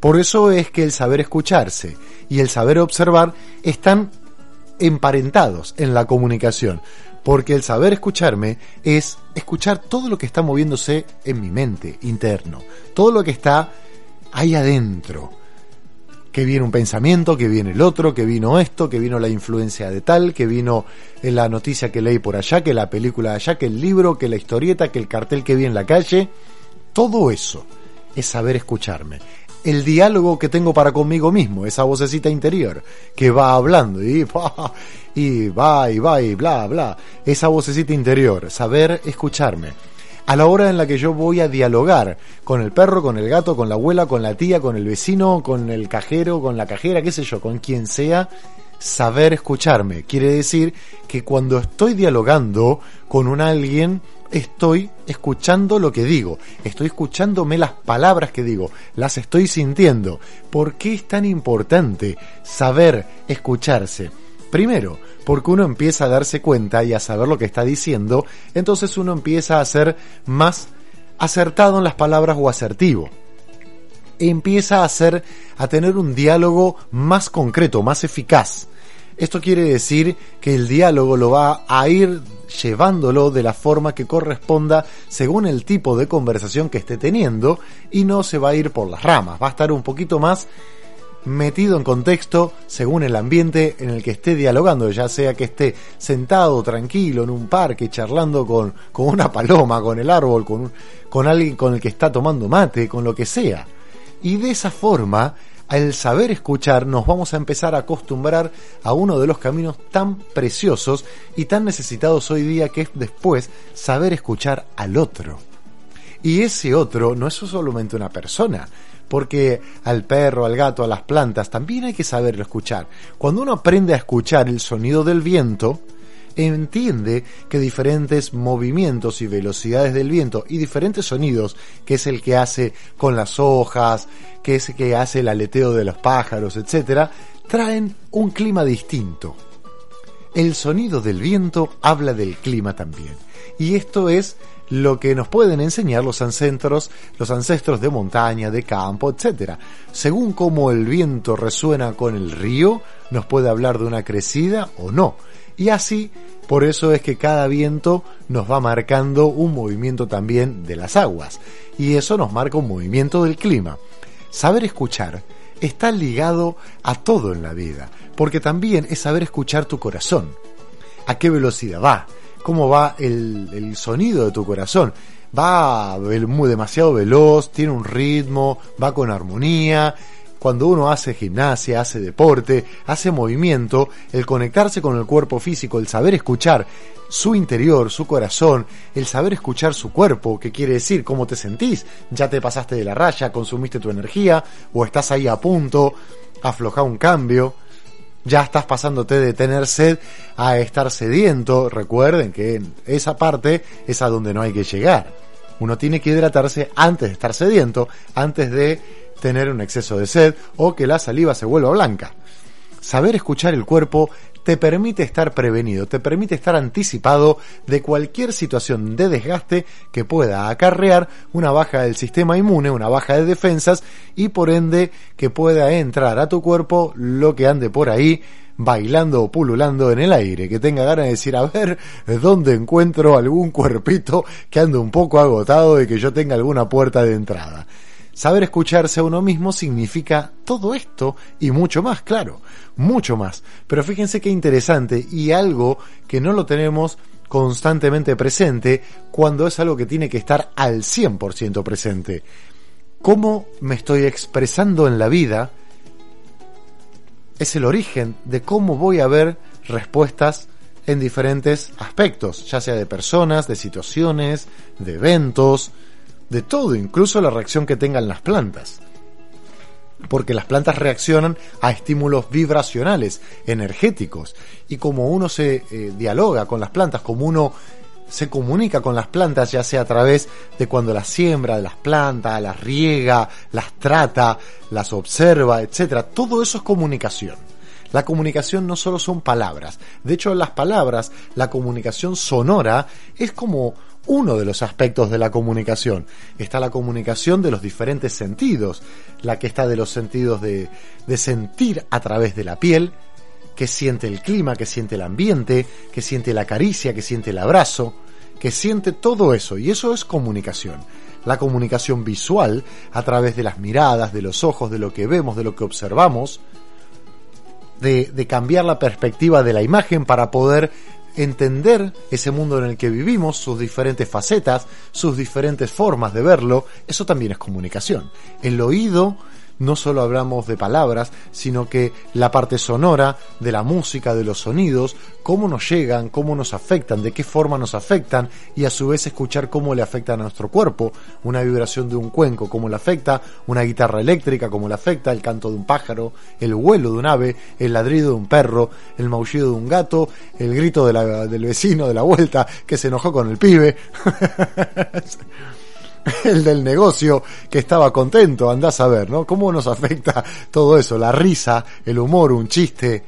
Por eso es que el saber escucharse y el saber observar están emparentados en la comunicación, porque el saber escucharme es escuchar todo lo que está moviéndose en mi mente interno, todo lo que está ahí adentro, que viene un pensamiento, que viene el otro, que vino esto, que vino la influencia de tal, que vino la noticia que leí por allá, que la película de allá, que el libro, que la historieta, que el cartel que vi en la calle, todo eso es saber escucharme. El diálogo que tengo para conmigo mismo, esa vocecita interior que va hablando y, y va y va y bla bla, esa vocecita interior, saber escucharme. A la hora en la que yo voy a dialogar con el perro, con el gato, con la abuela, con la tía, con el vecino, con el cajero, con la cajera, qué sé yo, con quien sea, saber escucharme. Quiere decir que cuando estoy dialogando con un alguien, estoy escuchando lo que digo, estoy escuchándome las palabras que digo, las estoy sintiendo. ¿Por qué es tan importante saber escucharse? Primero, porque uno empieza a darse cuenta y a saber lo que está diciendo, entonces uno empieza a ser más acertado en las palabras o asertivo. Empieza a ser, a tener un diálogo más concreto, más eficaz. Esto quiere decir que el diálogo lo va a ir llevándolo de la forma que corresponda según el tipo de conversación que esté teniendo y no se va a ir por las ramas, va a estar un poquito más metido en contexto según el ambiente en el que esté dialogando, ya sea que esté sentado tranquilo en un parque charlando con, con una paloma, con el árbol, con, con alguien con el que está tomando mate, con lo que sea. Y de esa forma, al saber escuchar, nos vamos a empezar a acostumbrar a uno de los caminos tan preciosos y tan necesitados hoy día que es después saber escuchar al otro. Y ese otro no es solamente una persona, porque al perro, al gato, a las plantas también hay que saberlo escuchar. Cuando uno aprende a escuchar el sonido del viento, entiende que diferentes movimientos y velocidades del viento y diferentes sonidos, que es el que hace con las hojas, que es el que hace el aleteo de los pájaros, etc., traen un clima distinto. El sonido del viento habla del clima también. Y esto es lo que nos pueden enseñar los ancestros, los ancestros de montaña, de campo, etc. Según cómo el viento resuena con el río, nos puede hablar de una crecida o no. Y así, por eso es que cada viento nos va marcando un movimiento también de las aguas. Y eso nos marca un movimiento del clima. Saber escuchar está ligado a todo en la vida, porque también es saber escuchar tu corazón. ¿A qué velocidad va? ¿Cómo va el, el sonido de tu corazón? Va demasiado veloz, tiene un ritmo, va con armonía, cuando uno hace gimnasia, hace deporte, hace movimiento, el conectarse con el cuerpo físico, el saber escuchar su interior, su corazón, el saber escuchar su cuerpo, que quiere decir cómo te sentís, ya te pasaste de la raya, consumiste tu energía, o estás ahí a punto, afloja un cambio, ya estás pasándote de tener sed a estar sediento, recuerden que esa parte es a donde no hay que llegar. Uno tiene que hidratarse antes de estar sediento, antes de tener un exceso de sed o que la saliva se vuelva blanca. Saber escuchar el cuerpo te permite estar prevenido, te permite estar anticipado de cualquier situación de desgaste que pueda acarrear una baja del sistema inmune, una baja de defensas y por ende que pueda entrar a tu cuerpo lo que ande por ahí bailando o pululando en el aire, que tenga ganas de decir, a ver, ¿dónde encuentro algún cuerpito que ande un poco agotado y que yo tenga alguna puerta de entrada? Saber escucharse a uno mismo significa todo esto y mucho más, claro, mucho más. Pero fíjense qué interesante y algo que no lo tenemos constantemente presente cuando es algo que tiene que estar al 100% presente. ¿Cómo me estoy expresando en la vida? Es el origen de cómo voy a ver respuestas en diferentes aspectos, ya sea de personas, de situaciones, de eventos, de todo, incluso la reacción que tengan las plantas. Porque las plantas reaccionan a estímulos vibracionales, energéticos, y como uno se eh, dialoga con las plantas, como uno se comunica con las plantas, ya sea a través de cuando las siembra, de las plantas, las riega, las trata, las observa, etcétera. Todo eso es comunicación. La comunicación no solo son palabras. De hecho, las palabras, la comunicación sonora, es como uno de los aspectos de la comunicación. Está la comunicación de los diferentes sentidos, la que está de los sentidos de, de sentir a través de la piel, que siente el clima, que siente el ambiente, que siente la caricia, que siente el abrazo, que siente todo eso, y eso es comunicación. La comunicación visual, a través de las miradas, de los ojos, de lo que vemos, de lo que observamos, de, de cambiar la perspectiva de la imagen para poder entender ese mundo en el que vivimos, sus diferentes facetas, sus diferentes formas de verlo, eso también es comunicación. El oído no solo hablamos de palabras, sino que la parte sonora de la música, de los sonidos, cómo nos llegan, cómo nos afectan, de qué forma nos afectan y a su vez escuchar cómo le afectan a nuestro cuerpo, una vibración de un cuenco, cómo le afecta, una guitarra eléctrica, cómo le afecta, el canto de un pájaro, el vuelo de un ave, el ladrido de un perro, el maullido de un gato, el grito del vecino de la vuelta que se enojó con el pibe. el del negocio que estaba contento, andás a ver, ¿no? ¿Cómo nos afecta todo eso? La risa, el humor, un chiste,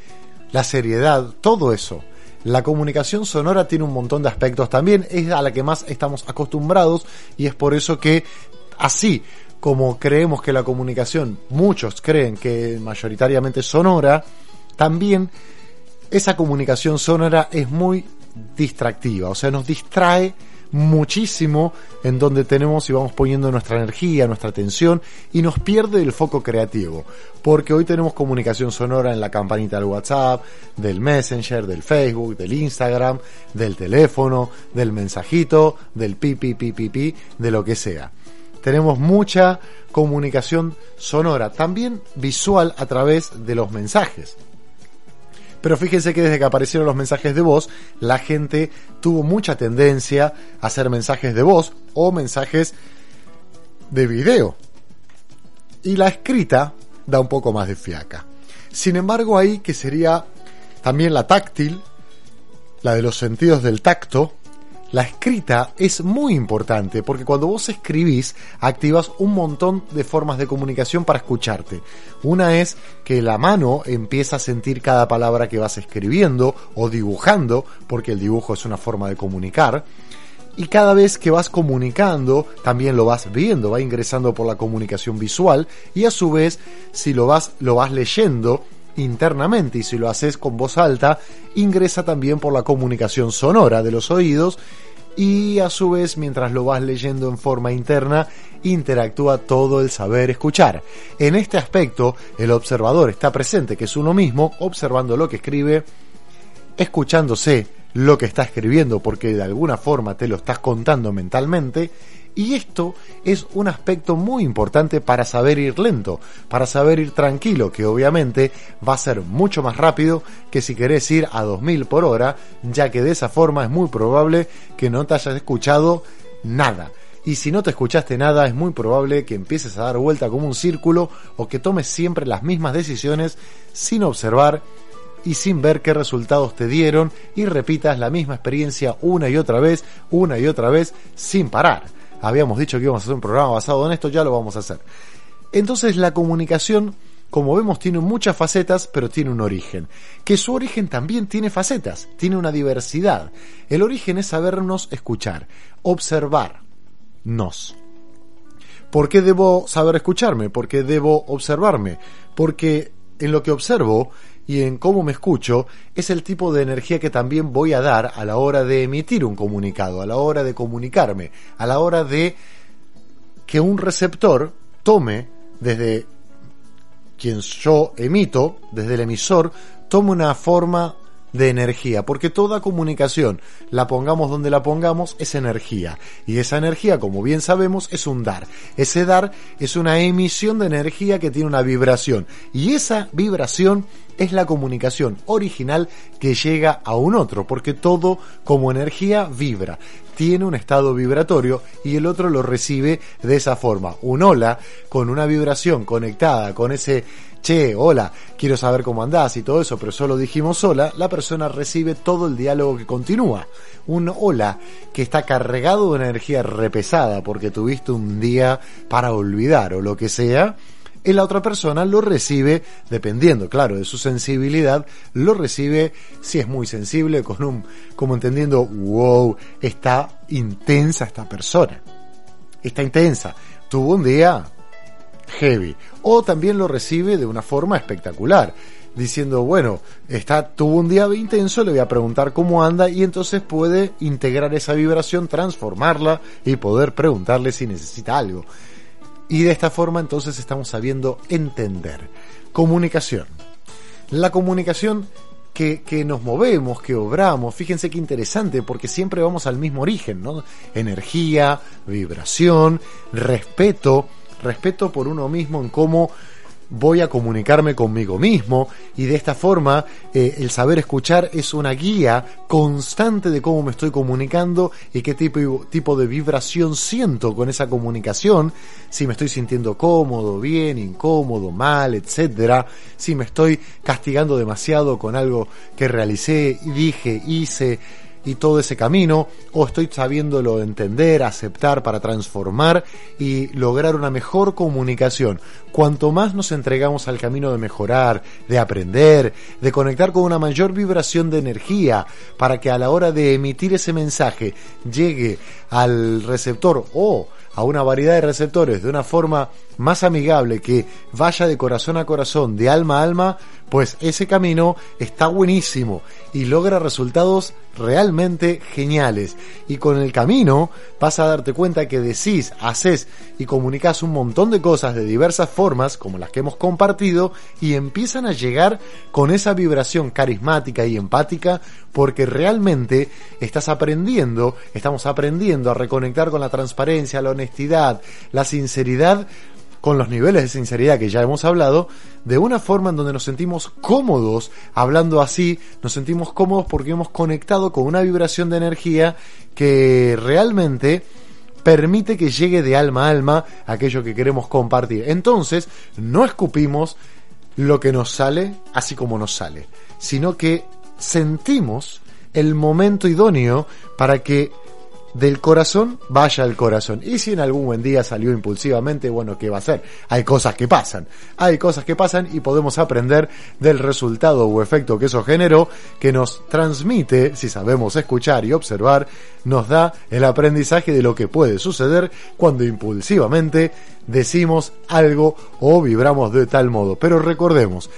la seriedad, todo eso. La comunicación sonora tiene un montón de aspectos también, es a la que más estamos acostumbrados y es por eso que así como creemos que la comunicación, muchos creen que mayoritariamente sonora, también esa comunicación sonora es muy distractiva, o sea, nos distrae muchísimo en donde tenemos y vamos poniendo nuestra energía, nuestra atención y nos pierde el foco creativo, porque hoy tenemos comunicación sonora en la campanita del WhatsApp, del Messenger, del Facebook, del Instagram, del teléfono, del mensajito, del pi pi pi de lo que sea. Tenemos mucha comunicación sonora, también visual a través de los mensajes. Pero fíjense que desde que aparecieron los mensajes de voz, la gente tuvo mucha tendencia a hacer mensajes de voz o mensajes de video. Y la escrita da un poco más de fiaca. Sin embargo, ahí que sería también la táctil, la de los sentidos del tacto, la escrita es muy importante porque cuando vos escribís activas un montón de formas de comunicación para escucharte. Una es que la mano empieza a sentir cada palabra que vas escribiendo o dibujando, porque el dibujo es una forma de comunicar. Y cada vez que vas comunicando, también lo vas viendo, va ingresando por la comunicación visual y a su vez, si lo vas, lo vas leyendo internamente y si lo haces con voz alta, ingresa también por la comunicación sonora de los oídos y a su vez mientras lo vas leyendo en forma interna interactúa todo el saber escuchar. En este aspecto el observador está presente, que es uno mismo, observando lo que escribe, escuchándose lo que está escribiendo porque de alguna forma te lo estás contando mentalmente y esto es un aspecto muy importante para saber ir lento, para saber ir tranquilo, que obviamente va a ser mucho más rápido que si querés ir a 2000 por hora, ya que de esa forma es muy probable que no te hayas escuchado nada. Y si no te escuchaste nada, es muy probable que empieces a dar vuelta como un círculo o que tomes siempre las mismas decisiones sin observar y sin ver qué resultados te dieron y repitas la misma experiencia una y otra vez, una y otra vez, sin parar. Habíamos dicho que íbamos a hacer un programa basado en esto, ya lo vamos a hacer. Entonces la comunicación, como vemos, tiene muchas facetas, pero tiene un origen. Que su origen también tiene facetas, tiene una diversidad. El origen es sabernos escuchar, observarnos. ¿Por qué debo saber escucharme? ¿Por qué debo observarme? Porque en lo que observo y en cómo me escucho es el tipo de energía que también voy a dar a la hora de emitir un comunicado, a la hora de comunicarme, a la hora de que un receptor tome desde quien yo emito, desde el emisor, tome una forma de energía, porque toda comunicación, la pongamos donde la pongamos, es energía. Y esa energía, como bien sabemos, es un dar. Ese dar es una emisión de energía que tiene una vibración. Y esa vibración es la comunicación original que llega a un otro, porque todo como energía vibra. Tiene un estado vibratorio y el otro lo recibe de esa forma. Un hola con una vibración conectada con ese che, hola, quiero saber cómo andás y todo eso, pero solo dijimos hola, la persona recibe todo el diálogo que continúa. Un hola que está cargado de energía repesada porque tuviste un día para olvidar o lo que sea, y la otra persona lo recibe, dependiendo, claro, de su sensibilidad, lo recibe, si es muy sensible, con un, como entendiendo, wow, está intensa esta persona. Está intensa. Tuvo un día heavy. O también lo recibe de una forma espectacular, diciendo, bueno, está, tuvo un día intenso, le voy a preguntar cómo anda y entonces puede integrar esa vibración, transformarla y poder preguntarle si necesita algo. Y de esta forma entonces estamos sabiendo entender. Comunicación. La comunicación que, que, nos movemos, que obramos, fíjense qué interesante, porque siempre vamos al mismo origen, ¿no? Energía, vibración, respeto, respeto por uno mismo en cómo voy a comunicarme conmigo mismo y de esta forma eh, el saber escuchar es una guía constante de cómo me estoy comunicando y qué tipo, tipo de vibración siento con esa comunicación, si me estoy sintiendo cómodo, bien, incómodo, mal, etcétera, si me estoy castigando demasiado con algo que realicé, dije, hice, y todo ese camino, o estoy sabiéndolo entender, aceptar para transformar y lograr una mejor comunicación. Cuanto más nos entregamos al camino de mejorar, de aprender, de conectar con una mayor vibración de energía, para que a la hora de emitir ese mensaje llegue al receptor o a una variedad de receptores de una forma más amigable, que vaya de corazón a corazón, de alma a alma, pues ese camino está buenísimo y logra resultados realmente geniales. Y con el camino vas a darte cuenta que decís, haces y comunicas un montón de cosas de diversas formas, como las que hemos compartido, y empiezan a llegar con esa vibración carismática y empática, porque realmente estás aprendiendo, estamos aprendiendo a reconectar con la transparencia, la honestidad, la sinceridad, con los niveles de sinceridad que ya hemos hablado, de una forma en donde nos sentimos cómodos hablando así, nos sentimos cómodos porque hemos conectado con una vibración de energía que realmente permite que llegue de alma a alma aquello que queremos compartir. Entonces, no escupimos lo que nos sale así como nos sale, sino que sentimos el momento idóneo para que del corazón vaya al corazón. Y si en algún buen día salió impulsivamente, bueno, ¿qué va a ser? Hay cosas que pasan. Hay cosas que pasan y podemos aprender del resultado o efecto que eso generó, que nos transmite, si sabemos escuchar y observar, nos da el aprendizaje de lo que puede suceder cuando impulsivamente decimos algo o vibramos de tal modo. Pero recordemos,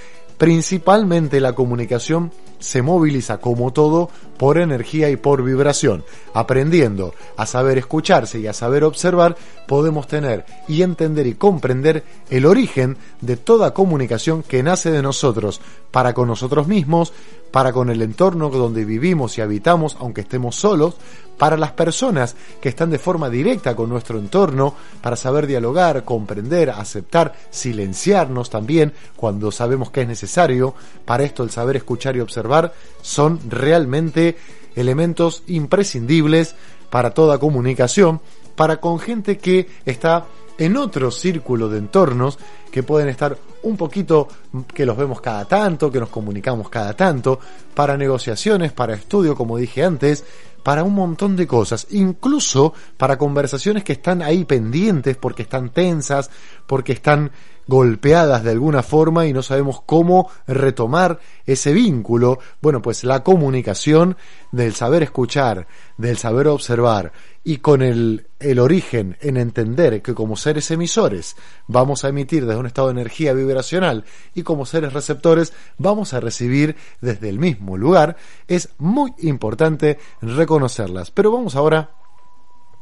principalmente la comunicación se moviliza como todo por energía y por vibración. Aprendiendo a saber escucharse y a saber observar, podemos tener y entender y comprender el origen de toda comunicación que nace de nosotros, para con nosotros mismos, para con el entorno donde vivimos y habitamos, aunque estemos solos, para las personas que están de forma directa con nuestro entorno, para saber dialogar, comprender, aceptar, silenciarnos también cuando sabemos que es necesario. Para esto el saber escuchar y observar son realmente elementos imprescindibles para toda comunicación, para con gente que está en otro círculo de entornos que pueden estar un poquito, que los vemos cada tanto, que nos comunicamos cada tanto, para negociaciones, para estudio, como dije antes, para un montón de cosas, incluso para conversaciones que están ahí pendientes porque están tensas, porque están golpeadas de alguna forma y no sabemos cómo retomar ese vínculo. Bueno, pues la comunicación del saber escuchar, del saber observar y con el, el origen en entender que como seres emisores vamos a emitir desde un estado de energía vibracional y como seres receptores vamos a recibir desde el mismo lugar, es muy importante reconocerlas. Pero vamos ahora,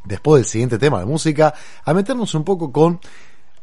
después del siguiente tema de música, a meternos un poco con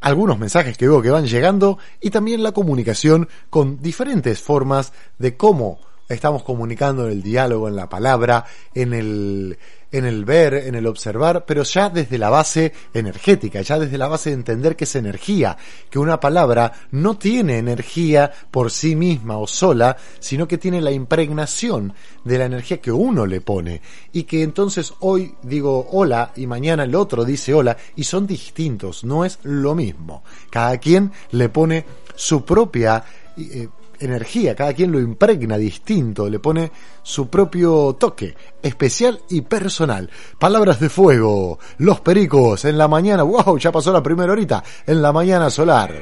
algunos mensajes que veo que van llegando y también la comunicación con diferentes formas de cómo estamos comunicando en el diálogo, en la palabra, en el, en el ver, en el observar, pero ya desde la base energética, ya desde la base de entender que es energía, que una palabra no tiene energía por sí misma o sola, sino que tiene la impregnación de la energía que uno le pone y que entonces hoy digo hola y mañana el otro dice hola y son distintos, no es lo mismo. Cada quien le pone su propia eh, energía, cada quien lo impregna distinto, le pone su propio toque especial y personal. Palabras de fuego, los pericos en la mañana, wow, ya pasó la primera horita, en la mañana solar.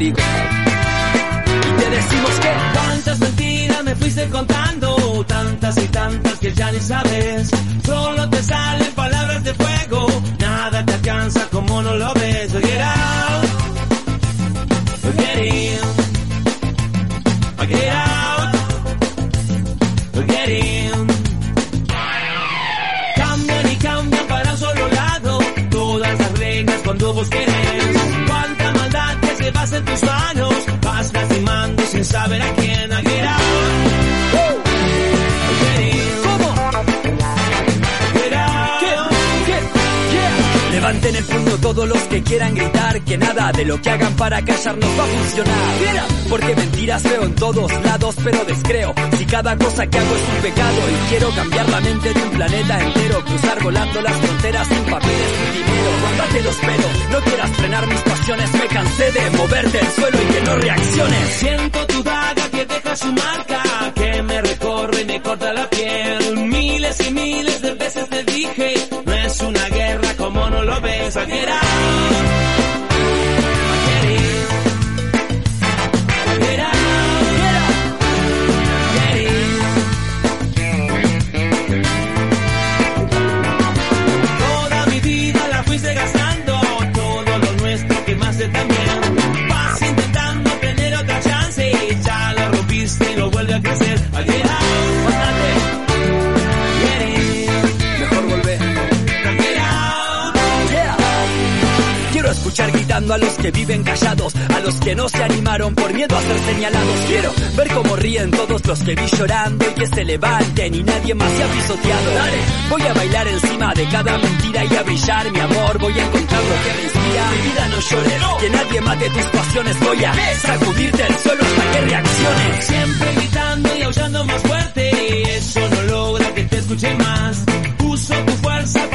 Y te decimos que cuántas mentiras me fuiste contando, tantas y tantas que ya ni sabes. Solo te salen palabras de fuego, nada te alcanza como no lo ves. Get out, get in, get out, get in. Cambian y cambian para un solo lado, todas las reglas cuando vos querés. Sin saber a quién Levanten el puño todos los que quieran gritar que nada de lo que hagan para callarnos va a funcionar. Porque mentiras veo en todos lados, pero descreo. Si cada cosa que hago es un pecado y quiero cambiar la mente de un planeta entero, cruzar volando las fronteras sin papeles ni dinero. Guárdate los pelos, no quieras frenar mis pasiones. Me cansé de moverte el suelo y que no reacciones. Siento tu daga que deja su marca, a los que viven callados, a los que no se animaron por miedo a ser señalados. Quiero ver cómo ríen todos los que vi llorando y que se levanten y nadie más se ha pisoteado. Dale, voy a bailar encima de cada mentira y a brillar mi amor. Voy a encontrar lo que me inspira. Mi vida no llores, que nadie mate tus pasiones. Voy a sacudirte el suelo hasta que reacciones. Siempre gritando y aullando más fuerte, eso no logra que te escuche más. Uso tu fuerza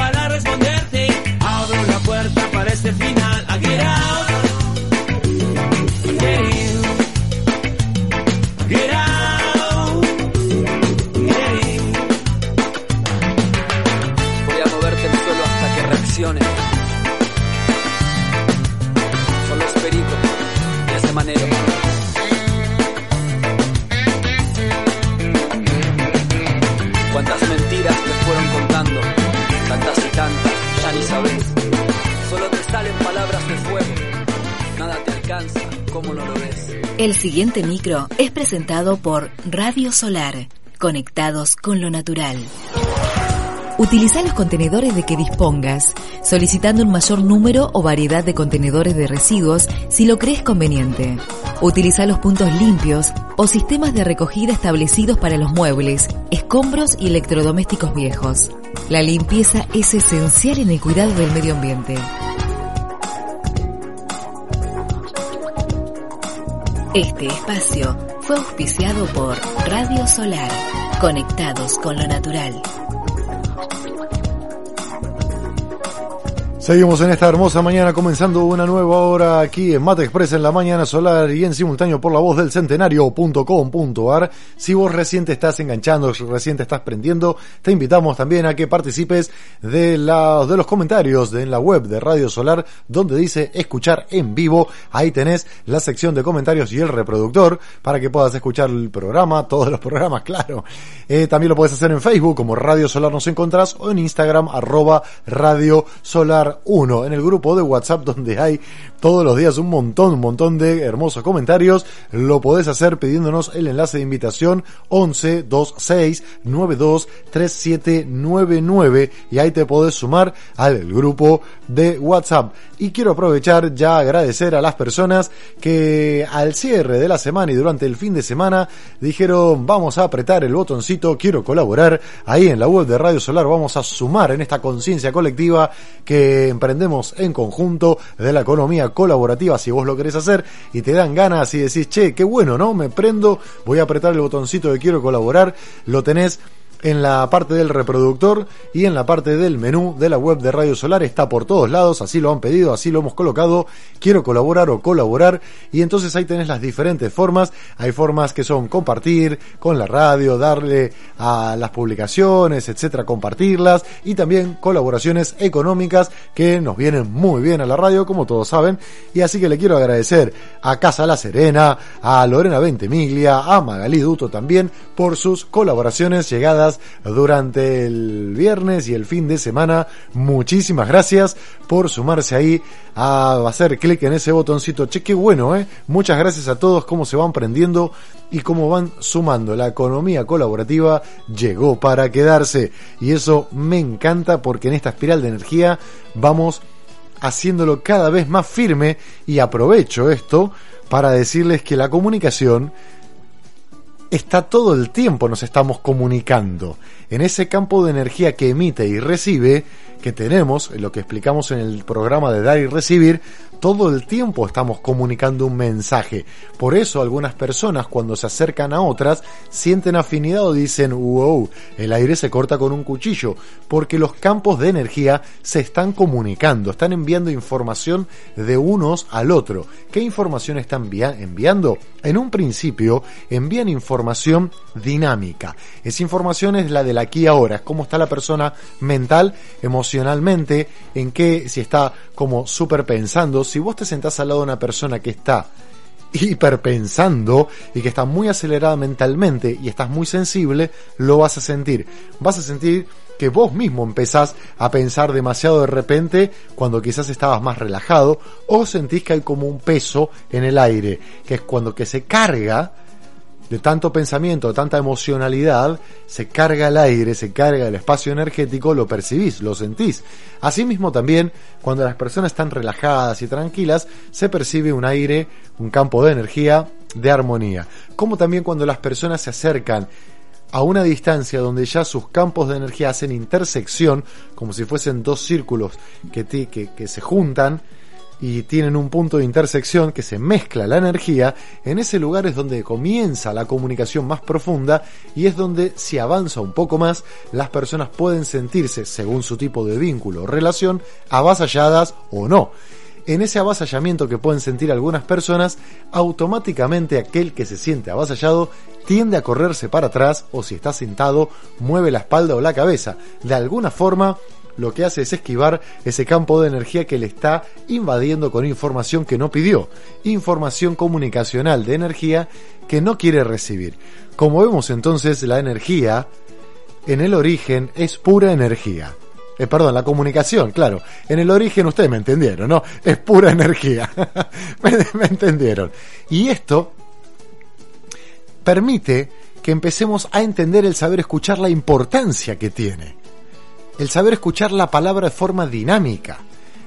El siguiente micro es presentado por Radio Solar, conectados con lo natural. Utiliza los contenedores de que dispongas, solicitando un mayor número o variedad de contenedores de residuos si lo crees conveniente. Utiliza los puntos limpios o sistemas de recogida establecidos para los muebles, escombros y electrodomésticos viejos. La limpieza es esencial en el cuidado del medio ambiente. Este espacio fue auspiciado por Radio Solar, conectados con lo natural. Seguimos en esta hermosa mañana comenzando una nueva hora aquí en Mate Express en la mañana solar y en simultáneo por la voz del centenario.com.ar. Si vos recién te estás enganchando, recién te estás prendiendo, te invitamos también a que participes de, los comentarios en la web de Radio Solar donde dice escuchar en vivo. Ahí tenés la sección de comentarios y el reproductor para que puedas escuchar el programa, todos los programas, claro. Eh, también lo puedes hacer en Facebook como Radio Solar nos encontrás o en Instagram arroba Radio Solar 1 en el grupo de WhatsApp donde hay todos los días un montón, un montón de hermosos comentarios. Lo podés hacer pidiéndonos el enlace de invitación 11 26 92 3799 y ahí te podés sumar al grupo de WhatsApp. Y quiero aprovechar ya agradecer a las personas que al cierre de la semana y durante el fin de semana dijeron vamos a apretar el botoncito, quiero colaborar. Ahí en la web de Radio Solar vamos a sumar en esta conciencia colectiva que emprendemos en conjunto de la economía colaborativa si vos lo querés hacer y te dan ganas y decís, che, qué bueno, ¿no? Me prendo, voy a apretar el botoncito de quiero colaborar, lo tenés en la parte del reproductor y en la parte del menú de la web de Radio Solar. Está por todos lados, así lo han pedido, así lo hemos colocado. Quiero colaborar o colaborar. Y entonces ahí tenés las diferentes formas. Hay formas que son compartir con la radio, darle a las publicaciones, etcétera, compartirlas. Y también colaboraciones económicas que nos vienen muy bien a la radio, como todos saben. Y así que le quiero agradecer a Casa La Serena, a Lorena Ventemiglia, a Magalí Duto también por sus colaboraciones llegadas durante el viernes y el fin de semana. Muchísimas gracias por sumarse ahí a hacer clic en ese botoncito. Che, qué bueno, ¿eh? Muchas gracias a todos, cómo se van prendiendo y cómo van sumando. La economía colaborativa llegó para quedarse. Y eso me encanta porque en esta espiral de energía vamos haciéndolo cada vez más firme y aprovecho esto para decirles que la comunicación está todo el tiempo nos estamos comunicando. En ese campo de energía que emite y recibe, que tenemos, lo que explicamos en el programa de dar y recibir, todo el tiempo estamos comunicando un mensaje. Por eso algunas personas cuando se acercan a otras sienten afinidad o dicen, wow, el aire se corta con un cuchillo, porque los campos de energía se están comunicando, están enviando información de unos al otro. ¿Qué información están enviando? En un principio envían información dinámica. Esa información es la del aquí y ahora, es cómo está la persona mental, emocionalmente, en qué, si está como super pensando, si vos te sentás al lado de una persona que está hiperpensando y que está muy acelerada mentalmente y estás muy sensible, lo vas a sentir. Vas a sentir que vos mismo empezás a pensar demasiado de repente cuando quizás estabas más relajado o sentís que hay como un peso en el aire, que es cuando que se carga de tanto pensamiento, de tanta emocionalidad, se carga el aire, se carga el espacio energético, lo percibís, lo sentís. Asimismo también, cuando las personas están relajadas y tranquilas, se percibe un aire, un campo de energía de armonía. Como también cuando las personas se acercan a una distancia donde ya sus campos de energía hacen intersección, como si fuesen dos círculos que, que, que se juntan, y tienen un punto de intersección que se mezcla la energía, en ese lugar es donde comienza la comunicación más profunda y es donde si avanza un poco más, las personas pueden sentirse, según su tipo de vínculo o relación, avasalladas o no. En ese avasallamiento que pueden sentir algunas personas, automáticamente aquel que se siente avasallado tiende a correrse para atrás o si está sentado mueve la espalda o la cabeza. De alguna forma lo que hace es esquivar ese campo de energía que le está invadiendo con información que no pidió, información comunicacional de energía que no quiere recibir. Como vemos entonces, la energía en el origen es pura energía. Eh, perdón, la comunicación, claro. En el origen ustedes me entendieron, ¿no? Es pura energía. me entendieron. Y esto permite que empecemos a entender el saber escuchar la importancia que tiene el saber escuchar la palabra de forma dinámica,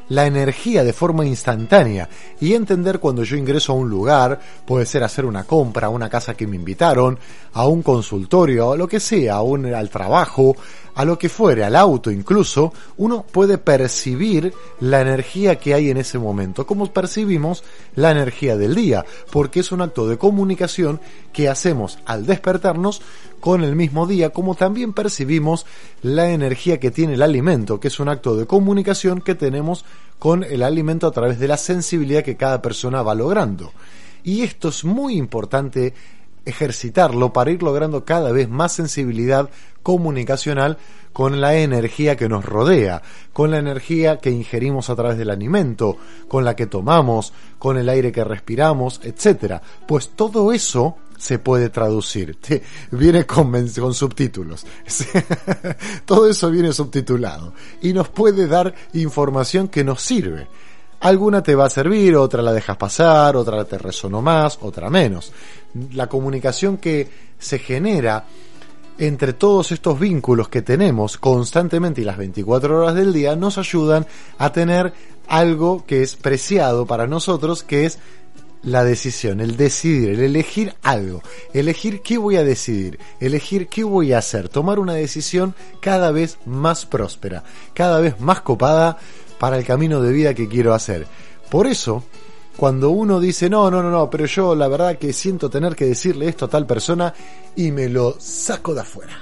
la energía de forma instantánea y entender cuando yo ingreso a un lugar, puede ser hacer una compra, a una casa que me invitaron, a un consultorio, a lo que sea, a un, al trabajo, a lo que fuere, al auto incluso, uno puede percibir la energía que hay en ese momento, como percibimos la energía del día, porque es un acto de comunicación que hacemos al despertarnos con el mismo día, como también percibimos la energía que tiene el alimento, que es un acto de comunicación que tenemos con el alimento a través de la sensibilidad que cada persona va logrando. Y esto es muy importante ejercitarlo para ir logrando cada vez más sensibilidad comunicacional con la energía que nos rodea, con la energía que ingerimos a través del alimento, con la que tomamos, con el aire que respiramos, etcétera. Pues todo eso se puede traducir. Viene con, con subtítulos. Todo eso viene subtitulado. Y nos puede dar información que nos sirve. Alguna te va a servir, otra la dejas pasar, otra te resonó más, otra menos. La comunicación que se genera entre todos estos vínculos que tenemos constantemente y las 24 horas del día nos ayudan a tener algo que es preciado para nosotros, que es la decisión, el decidir, el elegir algo, elegir qué voy a decidir, elegir qué voy a hacer, tomar una decisión cada vez más próspera, cada vez más copada para el camino de vida que quiero hacer. Por eso, cuando uno dice, no, no, no, no, pero yo la verdad que siento tener que decirle esto a tal persona y me lo saco de afuera.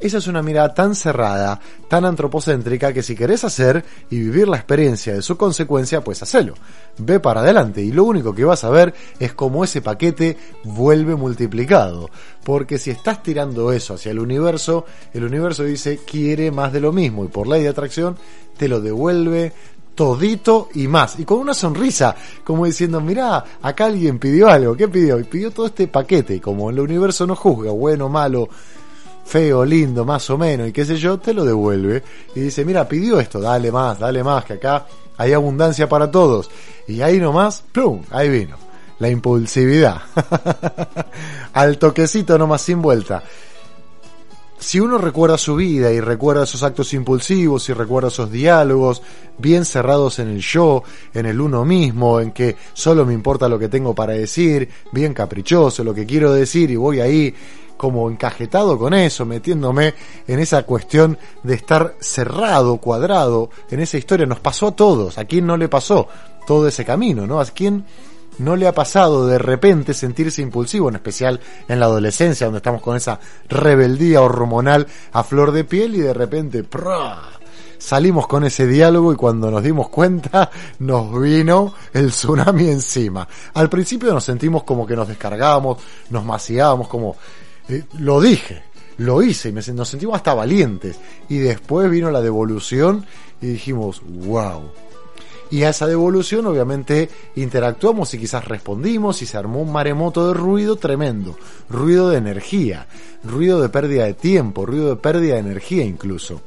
Esa es una mirada tan cerrada, tan antropocéntrica, que si querés hacer y vivir la experiencia de su consecuencia, pues hacelo. Ve para adelante y lo único que vas a ver es cómo ese paquete vuelve multiplicado. Porque si estás tirando eso hacia el universo, el universo dice quiere más de lo mismo y por ley de atracción te lo devuelve todito y más. Y con una sonrisa, como diciendo, mirá, acá alguien pidió algo. ¿Qué pidió? Y pidió todo este paquete. Como el universo no juzga, bueno, malo, feo, lindo, más o menos, y qué sé yo, te lo devuelve. Y dice, mira, pidió esto, dale más, dale más, que acá hay abundancia para todos. Y ahí nomás, ¡plum! Ahí vino. La impulsividad. Al toquecito nomás sin vuelta si uno recuerda su vida y recuerda esos actos impulsivos y recuerda esos diálogos bien cerrados en el yo, en el uno mismo, en que solo me importa lo que tengo para decir, bien caprichoso lo que quiero decir y voy ahí como encajetado con eso, metiéndome en esa cuestión de estar cerrado, cuadrado en esa historia. Nos pasó a todos. ¿A quién no le pasó todo ese camino? ¿No? ¿A quién no le ha pasado de repente sentirse impulsivo, en especial en la adolescencia, donde estamos con esa rebeldía hormonal a flor de piel y de repente salimos con ese diálogo y cuando nos dimos cuenta nos vino el tsunami encima. Al principio nos sentimos como que nos descargábamos, nos maciábamos, como eh, lo dije, lo hice y me, nos sentimos hasta valientes. Y después vino la devolución y dijimos, wow, y a esa devolución obviamente interactuamos y quizás respondimos y se armó un maremoto de ruido tremendo, ruido de energía, ruido de pérdida de tiempo, ruido de pérdida de energía incluso,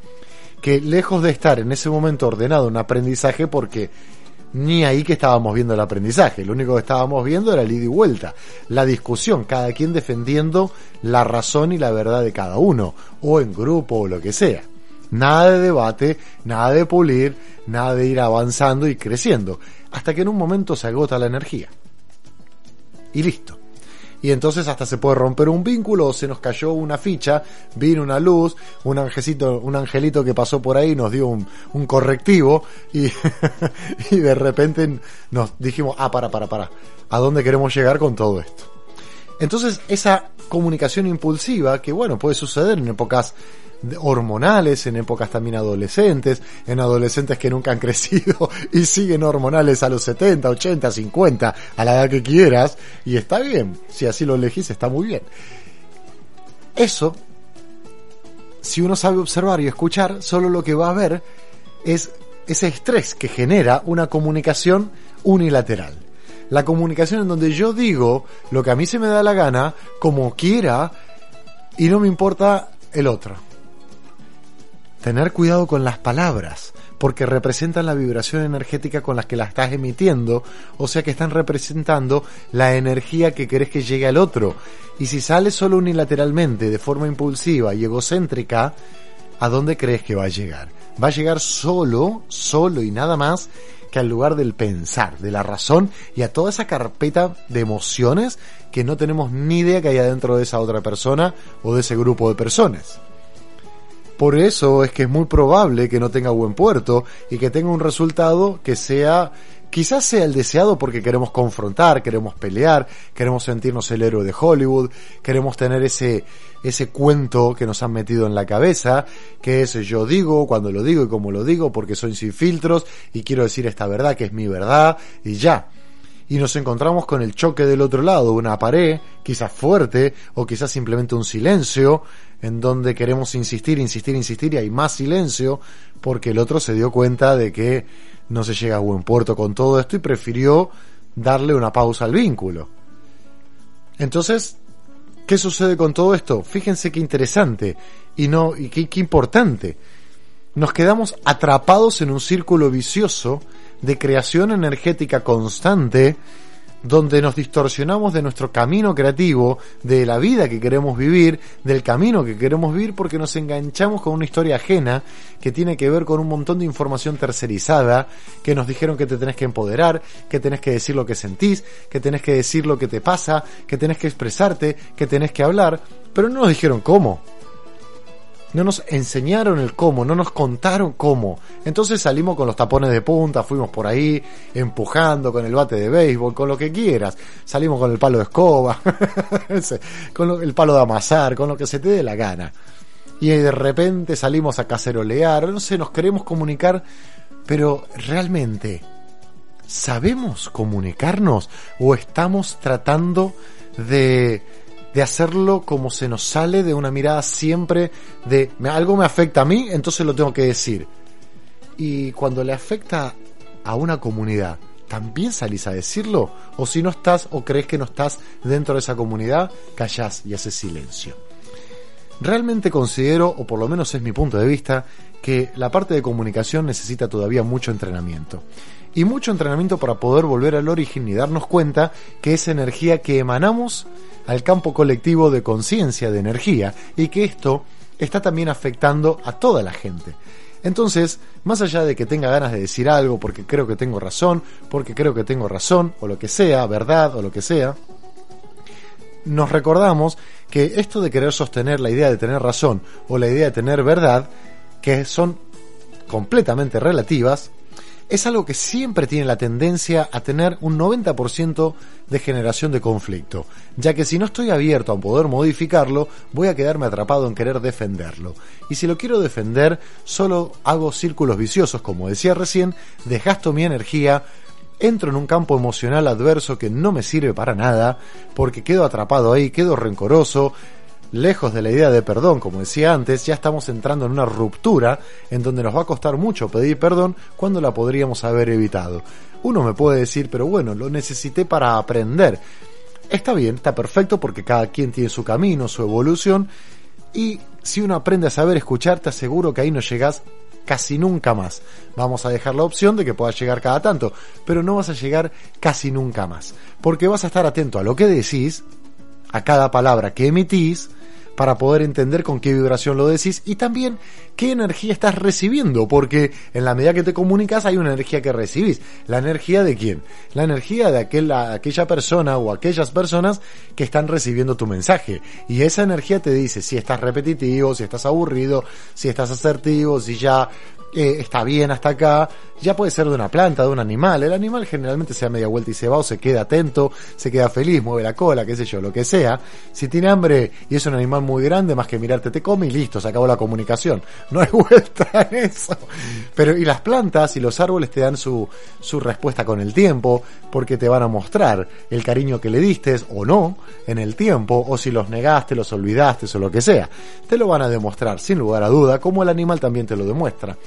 que lejos de estar en ese momento ordenado un aprendizaje porque ni ahí que estábamos viendo el aprendizaje, lo único que estábamos viendo era el ida y vuelta, la discusión, cada quien defendiendo la razón y la verdad de cada uno, o en grupo o lo que sea. Nada de debate, nada de pulir, nada de ir avanzando y creciendo, hasta que en un momento se agota la energía. Y listo. Y entonces hasta se puede romper un vínculo o se nos cayó una ficha, vino una luz, un angelito, un angelito que pasó por ahí nos dio un, correctivo y, y de repente nos dijimos, ah, para, para, para, ¿a dónde queremos llegar con todo esto? Entonces esa comunicación impulsiva, que bueno, puede suceder en épocas hormonales, en épocas también adolescentes, en adolescentes que nunca han crecido y siguen hormonales a los 70, 80, 50, a la edad que quieras, y está bien, si así lo elegís está muy bien. Eso, si uno sabe observar y escuchar, solo lo que va a ver es ese estrés que genera una comunicación unilateral. La comunicación en donde yo digo lo que a mí se me da la gana, como quiera, y no me importa el otro tener cuidado con las palabras, porque representan la vibración energética con la que la estás emitiendo, o sea que están representando la energía que querés que llegue al otro. Y si sale solo unilateralmente, de forma impulsiva y egocéntrica, ¿a dónde crees que va a llegar? Va a llegar solo, solo y nada más que al lugar del pensar, de la razón y a toda esa carpeta de emociones que no tenemos ni idea que hay dentro de esa otra persona o de ese grupo de personas. Por eso es que es muy probable que no tenga buen puerto y que tenga un resultado que sea quizás sea el deseado porque queremos confrontar, queremos pelear, queremos sentirnos el héroe de Hollywood, queremos tener ese ese cuento que nos han metido en la cabeza, que es yo digo, cuando lo digo y como lo digo, porque soy sin filtros y quiero decir esta verdad que es mi verdad y ya y nos encontramos con el choque del otro lado, una pared, quizás fuerte, o quizás simplemente un silencio, en donde queremos insistir, insistir, insistir, y hay más silencio, porque el otro se dio cuenta de que no se llega a buen puerto con todo esto y prefirió darle una pausa al vínculo. Entonces, ¿qué sucede con todo esto? Fíjense qué interesante y no y qué, qué importante. Nos quedamos atrapados en un círculo vicioso de creación energética constante donde nos distorsionamos de nuestro camino creativo, de la vida que queremos vivir, del camino que queremos vivir, porque nos enganchamos con una historia ajena que tiene que ver con un montón de información tercerizada, que nos dijeron que te tenés que empoderar, que tenés que decir lo que sentís, que tenés que decir lo que te pasa, que tenés que expresarte, que tenés que hablar, pero no nos dijeron cómo. No nos enseñaron el cómo, no nos contaron cómo. Entonces salimos con los tapones de punta, fuimos por ahí empujando con el bate de béisbol, con lo que quieras. Salimos con el palo de escoba, con el palo de amasar, con lo que se te dé la gana. Y de repente salimos a cacerolear, no sé, nos queremos comunicar, pero realmente, ¿sabemos comunicarnos o estamos tratando de de hacerlo como se nos sale de una mirada siempre de "Me- algo me afecta a mí, entonces lo tengo que decir. Y cuando le afecta a una comunidad, ¿también salís a decirlo? O si no estás o crees que no estás dentro de esa comunidad, callás y haces silencio. Realmente considero, o por lo menos es mi punto de vista, que la parte de comunicación necesita todavía mucho entrenamiento. Y mucho entrenamiento para poder volver al origen y darnos cuenta que esa energía que emanamos al campo colectivo de conciencia de energía y que esto está también afectando a toda la gente. Entonces, más allá de que tenga ganas de decir algo porque creo que tengo razón, porque creo que tengo razón, o lo que sea, verdad, o lo que sea, nos recordamos que esto de querer sostener la idea de tener razón o la idea de tener verdad, que son completamente relativas, es algo que siempre tiene la tendencia a tener un 90% de generación de conflicto, ya que si no estoy abierto a poder modificarlo, voy a quedarme atrapado en querer defenderlo. Y si lo quiero defender, solo hago círculos viciosos, como decía recién, desgasto mi energía, entro en un campo emocional adverso que no me sirve para nada, porque quedo atrapado ahí, quedo rencoroso, lejos de la idea de perdón, como decía antes, ya estamos entrando en una ruptura en donde nos va a costar mucho pedir perdón cuando la podríamos haber evitado. Uno me puede decir, pero bueno, lo necesité para aprender. Está bien, está perfecto porque cada quien tiene su camino, su evolución, y si uno aprende a saber escuchar, te aseguro que ahí no llegás casi nunca más. Vamos a dejar la opción de que puedas llegar cada tanto, pero no vas a llegar casi nunca más, porque vas a estar atento a lo que decís, a cada palabra que emitís, para poder entender con qué vibración lo decís y también qué energía estás recibiendo, porque en la medida que te comunicas hay una energía que recibís. ¿La energía de quién? La energía de aquel, aquella persona o aquellas personas que están recibiendo tu mensaje. Y esa energía te dice si estás repetitivo, si estás aburrido, si estás asertivo, si ya eh, está bien hasta acá, ya puede ser de una planta, de un animal. El animal generalmente se da media vuelta y se va o se queda atento, se queda feliz, mueve la cola, qué sé yo, lo que sea. Si tiene hambre y es un animal muy grande, más que mirarte te come y listo, se acabó la comunicación. No hay vuelta en eso. Pero y las plantas y los árboles te dan su, su respuesta con el tiempo, porque te van a mostrar el cariño que le diste o no en el tiempo, o si los negaste, los olvidaste o lo que sea. Te lo van a demostrar, sin lugar a duda, como el animal también te lo demuestra.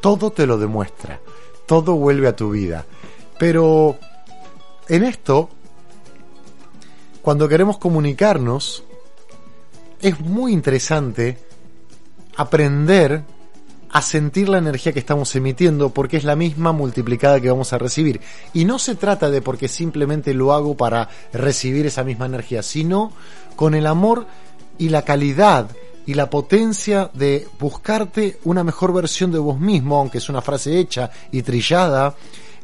Todo te lo demuestra. Todo vuelve a tu vida. Pero en esto, cuando queremos comunicarnos, es muy interesante aprender a sentir la energía que estamos emitiendo porque es la misma multiplicada que vamos a recibir. Y no se trata de porque simplemente lo hago para recibir esa misma energía, sino con el amor y la calidad y la potencia de buscarte una mejor versión de vos mismo, aunque es una frase hecha y trillada,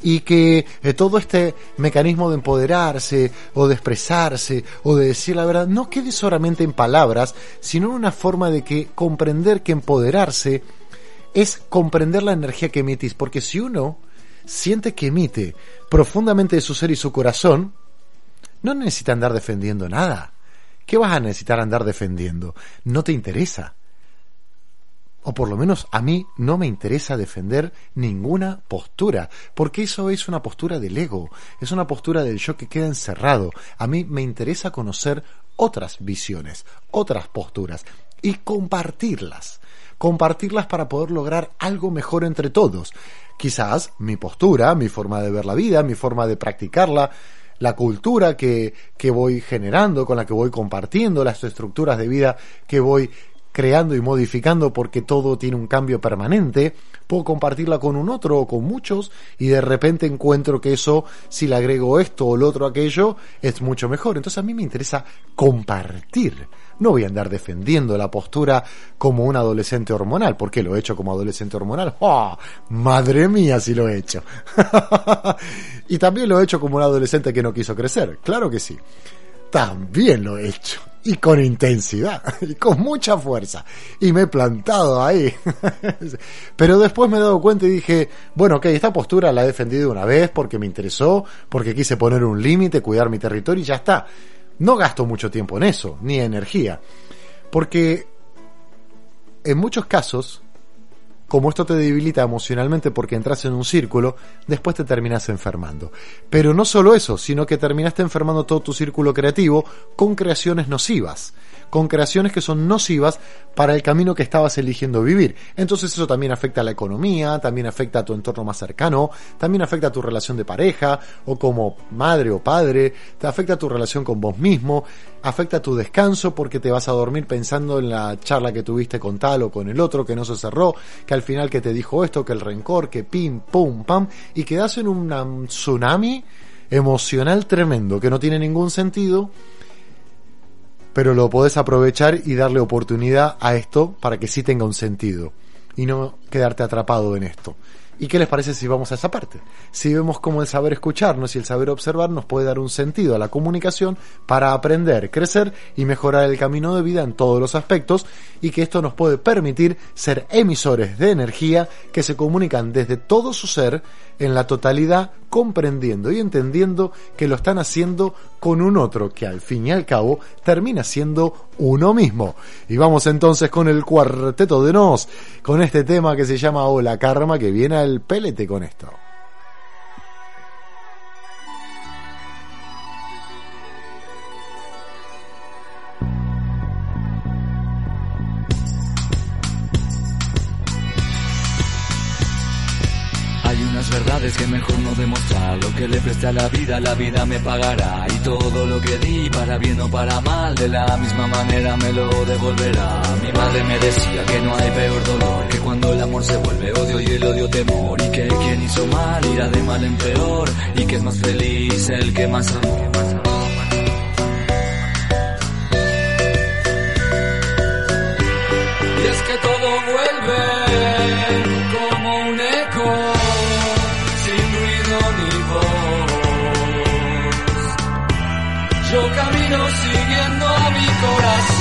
y que eh, todo este mecanismo de empoderarse o de expresarse o de decir la verdad no quede solamente en palabras, sino en una forma de que comprender que empoderarse es comprender la energía que emitís, porque si uno siente que emite profundamente de su ser y su corazón, no necesita andar defendiendo nada. ¿Qué vas a necesitar andar defendiendo? No te interesa. O por lo menos a mí no me interesa defender ninguna postura, porque eso es una postura del ego, es una postura del yo que queda encerrado. A mí me interesa conocer otras visiones, otras posturas y compartirlas. Compartirlas para poder lograr algo mejor entre todos. Quizás mi postura, mi forma de ver la vida, mi forma de practicarla, la cultura que, que voy generando, con la que voy compartiendo, las estructuras de vida que voy creando y modificando porque todo tiene un cambio permanente, puedo compartirla con un otro o con muchos y de repente encuentro que eso, si le agrego esto o lo otro aquello, es mucho mejor. Entonces a mí me interesa compartir. No voy a andar defendiendo la postura como un adolescente hormonal, porque lo he hecho como adolescente hormonal. ¡Oh! Madre mía si lo he hecho. y también lo he hecho como un adolescente que no quiso crecer. Claro que sí. También lo he hecho y con intensidad y con mucha fuerza y me he plantado ahí pero después me he dado cuenta y dije bueno ok esta postura la he defendido una vez porque me interesó porque quise poner un límite cuidar mi territorio y ya está no gasto mucho tiempo en eso ni energía. Porque en muchos casos como esto te debilita emocionalmente porque entras en un círculo, después te terminas enfermando. Pero no solo eso, sino que terminaste enfermando todo tu círculo creativo con creaciones nocivas, con creaciones que son nocivas para el camino que estabas eligiendo vivir. Entonces eso también afecta a la economía, también afecta a tu entorno más cercano, también afecta a tu relación de pareja, o como madre o padre, te afecta a tu relación con vos mismo, afecta a tu descanso porque te vas a dormir pensando en la charla que tuviste con tal o con el otro que no se cerró, que al final que te dijo esto, que el rencor, que pim, pum, pam, y quedas en un tsunami emocional tremendo que no tiene ningún sentido, pero lo podés aprovechar y darle oportunidad a esto para que sí tenga un sentido y no quedarte atrapado en esto. ¿Y qué les parece si vamos a esa parte? Si vemos cómo el saber escucharnos y el saber observar nos puede dar un sentido a la comunicación para aprender, crecer y mejorar el camino de vida en todos los aspectos y que esto nos puede permitir ser emisores de energía que se comunican desde todo su ser en la totalidad comprendiendo y entendiendo que lo están haciendo con un otro que al fin y al cabo termina siendo uno mismo. Y vamos entonces con el cuarteto de nos, con este tema que se llama Hola Karma, que viene al pelete con esto. Verdades que mejor no demostrar. Lo que le presté a la vida, la vida me pagará. Y todo lo que di, para bien o para mal, de la misma manera me lo devolverá. Mi madre me decía que no hay peor dolor que cuando el amor se vuelve odio y el odio temor. Y que quien hizo mal irá de mal en peor. Y que es más feliz el que más amó. Y es que todo vuelve camino siguiendo a mi corazón,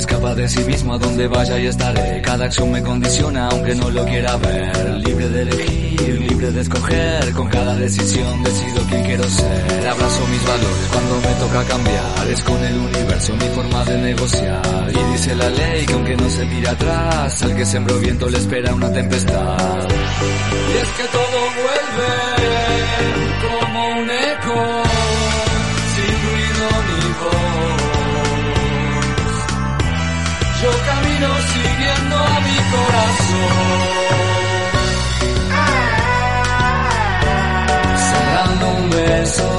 escapa de sí mismo a donde vaya y estaré. Cada acción me condiciona aunque no lo quiera ver. Libre de elegir, libre de escoger. Con cada decisión decido quién quiero ser. Abrazo mis valores cuando me toca cambiar. Es con el universo mi forma de negociar. Y dice la ley que aunque no se mire atrás, al que sembró viento le espera una tempestad. Y es que todo vuelve como un eco, camino siguiendo a mi corazón, cerrando un beso,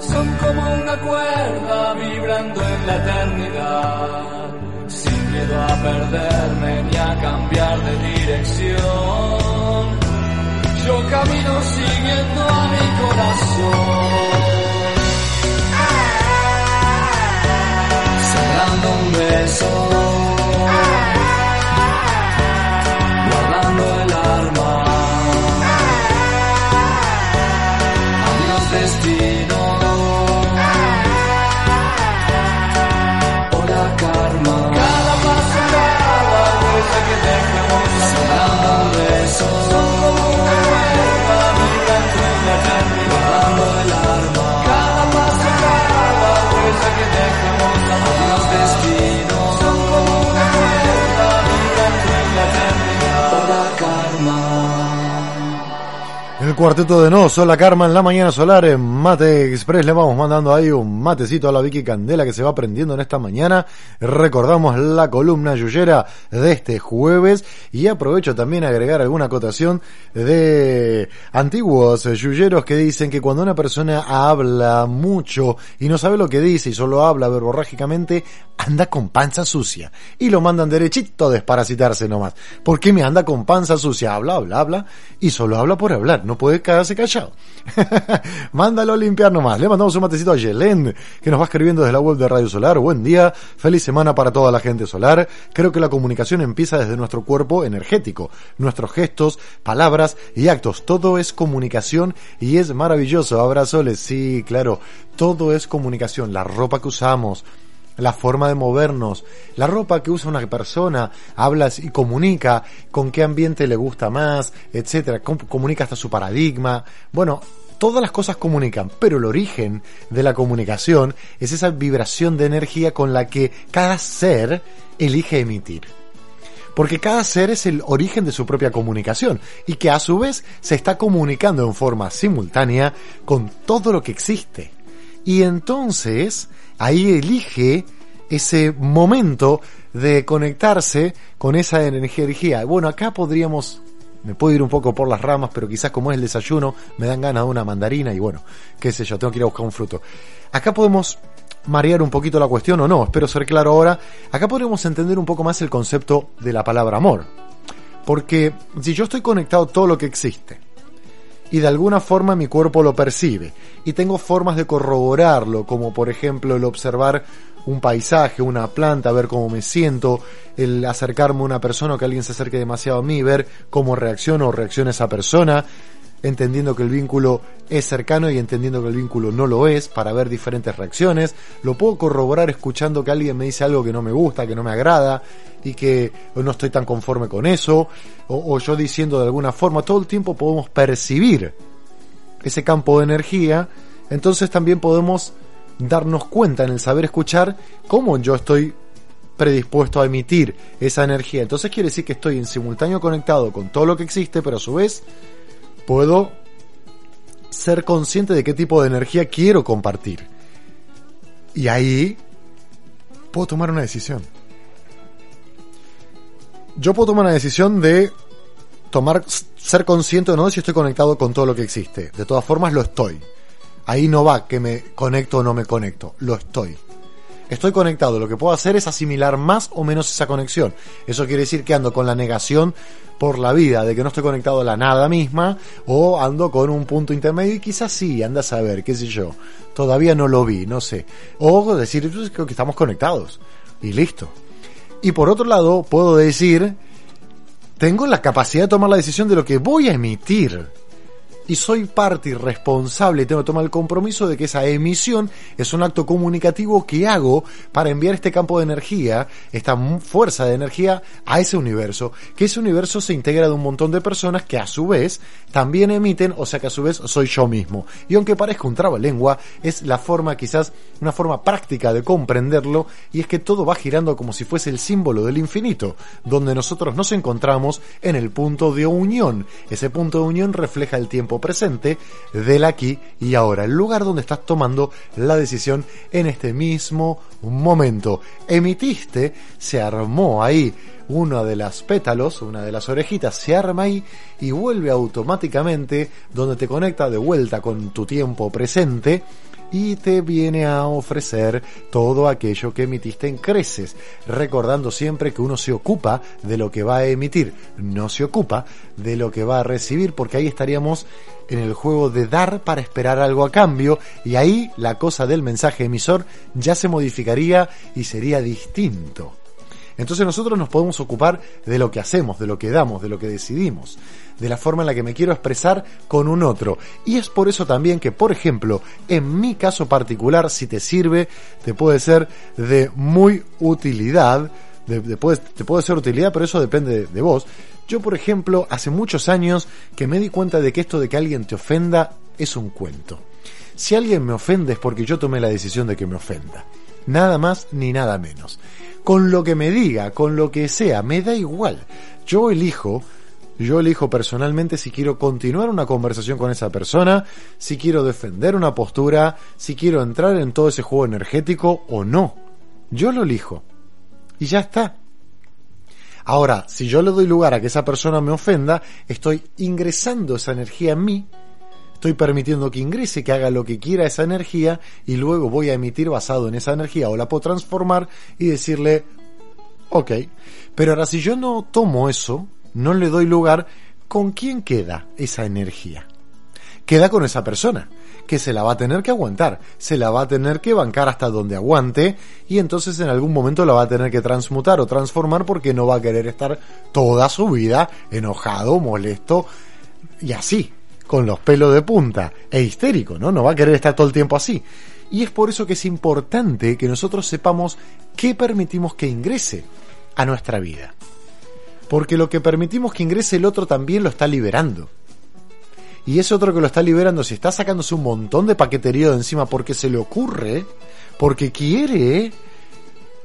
son como una cuerda vibrando en la eternidad. Sin miedo a perderme ni a cambiar de dirección. Yo camino siguiendo a mi corazón. Cuarteto de No, Sola Karma en la mañana solar en Mate Express. Le vamos mandando ahí un matecito a la Vicky Candela que se va prendiendo en esta mañana. Recordamos la columna yuyera de este jueves y aprovecho también a agregar alguna acotación de antiguos yuyeros que dicen que cuando una persona habla mucho y no sabe lo que dice y solo habla verborrágicamente, anda con panza sucia. Y lo mandan derechito a desparasitarse nomás. ¿Por qué me anda con panza sucia? Habla, habla, habla y solo habla por hablar. Puede quedarse callado. Mándalo a limpiar nomás. Le mandamos un matecito a Yelén, que nos va escribiendo desde la web de Radio Solar. Buen día, feliz semana para toda la gente solar. Creo que la comunicación empieza desde nuestro cuerpo energético, nuestros gestos, palabras y actos. Todo es comunicación y es maravilloso. Abrazoles, sí, claro. Todo es comunicación. La ropa que usamos, la forma de movernos, la ropa que usa una persona, hablas y comunica con qué ambiente le gusta más, etcétera, com- comunica hasta su paradigma. Bueno, todas las cosas comunican, pero el origen de la comunicación es esa vibración de energía con la que cada ser elige emitir. Porque cada ser es el origen de su propia comunicación y que a su vez se está comunicando en forma simultánea con todo lo que existe. Y entonces ahí elige ese momento de conectarse con esa energía. Bueno, acá podríamos, me puedo ir un poco por las ramas, pero quizás como es el desayuno, me dan ganas de una mandarina y bueno, qué sé yo, tengo que ir a buscar un fruto. Acá podemos marear un poquito la cuestión o no, espero ser claro ahora. Acá podríamos entender un poco más el concepto de la palabra amor. Porque si yo estoy conectado a todo lo que existe, y de alguna forma mi cuerpo lo percibe. Y tengo formas de corroborarlo, como por ejemplo el observar un paisaje, una planta, ver cómo me siento, el acercarme a una persona o que alguien se acerque demasiado a mí, ver cómo reacciono o reacciona esa persona, entendiendo que el vínculo es cercano y entendiendo que el vínculo no lo es, para ver diferentes reacciones. Lo puedo corroborar escuchando que alguien me dice algo que no me gusta, que no me agrada y que no estoy tan conforme con eso, o, yo diciendo de alguna forma, todo el tiempo podemos percibir ese campo de energía, entonces también podemos darnos cuenta en el saber escuchar cómo yo estoy predispuesto a emitir esa energía. Entonces quiere decir que estoy en simultáneo conectado con todo lo que existe, pero a su vez puedo ser consciente de qué tipo de energía quiero compartir. Y ahí puedo tomar una decisión. Yo puedo tomar una decisión de tomar, ser consciente o no si estoy conectado con todo lo que existe. De todas formas lo estoy. Ahí no va que me conecto o no me conecto. Lo estoy. Estoy conectado. Lo que puedo hacer es asimilar más o menos esa conexión. Eso quiere decir que ando con la negación por la vida, de que no estoy conectado a la nada misma, o ando con un punto intermedio y quizás sí, anda a saber, qué sé yo. Todavía no lo vi, no sé. O decir, "Pues, creo que estamos conectados. Y listo. Y por otro lado, puedo decir, tengo la capacidad de tomar la decisión de lo que voy a emitir. Y soy parte y responsable y tengo que tomar el compromiso de que esa emisión es un acto comunicativo que hago para enviar este campo de energía, esta fuerza de energía a ese universo, que ese universo se integra de un montón de personas que a su vez también emiten, o sea que a su vez soy yo mismo. Y aunque parezca un trabalengua, es la forma quizás, una forma práctica de comprenderlo, y es que todo va girando como si fuese el símbolo del infinito, donde nosotros nos encontramos en el punto de unión. Ese punto de unión refleja el presente del aquí y ahora, el lugar donde estás tomando la decisión en este mismo momento. Emitiste, se armó ahí una de las pétalos, una de las orejitas se arma ahí y vuelve automáticamente donde te conecta de vuelta con tu tiempo presente y te viene a ofrecer todo aquello que emitiste en creces, recordando siempre que uno se ocupa de lo que va a emitir, no se ocupa de lo que va a recibir, porque ahí estaríamos en el juego de dar para esperar algo a cambio y ahí la cosa del mensaje emisor ya se modificaría y sería distinto. Entonces nosotros nos podemos ocupar de lo que hacemos, de lo que damos, de lo que decidimos, de la forma en la que me quiero expresar con un otro. Y es por eso también que, por ejemplo, en mi caso particular, si te sirve, te puede ser de muy utilidad, de- de- puede- te puede ser utilidad, pero eso depende de, de vos. Yo, por ejemplo, hace muchos años que me di cuenta de que esto de que alguien te ofenda es un cuento. Si alguien me ofende es porque yo tomé la decisión de que me ofenda. Nada más ni nada menos. Con lo que me diga, con lo que sea, me da igual. Yo elijo, yo elijo personalmente si quiero continuar una conversación con esa persona, si quiero defender una postura, si quiero entrar en todo ese juego energético o no. Yo lo elijo. Y ya está. Ahora, si yo le doy lugar a que esa persona me ofenda, estoy ingresando esa energía en mí, estoy permitiendo que ingrese, que haga lo que quiera esa energía y luego voy a emitir basado en esa energía o la puedo transformar y decirle, ok, pero ahora si yo no tomo eso, no le doy lugar, ¿con quién queda esa energía? Queda con esa persona, que se la va a tener que aguantar, se la va a tener que bancar hasta donde aguante y entonces en algún momento la va a tener que transmutar o transformar porque no va a querer estar toda su vida enojado, molesto y así, con los pelos de punta e histérico, ¿no? No va a querer estar todo el tiempo así. Y es por eso que es importante que nosotros sepamos qué permitimos que ingrese a nuestra vida. Porque lo que permitimos que ingrese el otro también lo está liberando. Y ese otro que lo está liberando, si está sacándose un montón de paquetería de encima porque se le ocurre, porque quiere,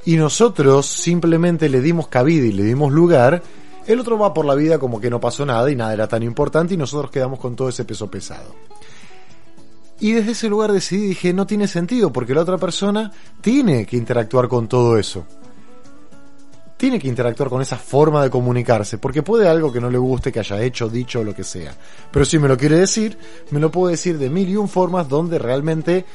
y nosotros simplemente le dimos cabida y le dimos lugar, el otro va por la vida como que no pasó nada y nada era tan importante y nosotros quedamos con todo ese peso pesado. Y desde ese lugar decidí, dije, no tiene sentido porque la otra persona tiene que interactuar con todo eso. Tiene que interactuar con esa forma de comunicarse, porque puede algo que no le guste, que haya hecho, dicho o lo que sea. Pero si me lo quiere decir, me lo puede decir de mil y un formas donde realmente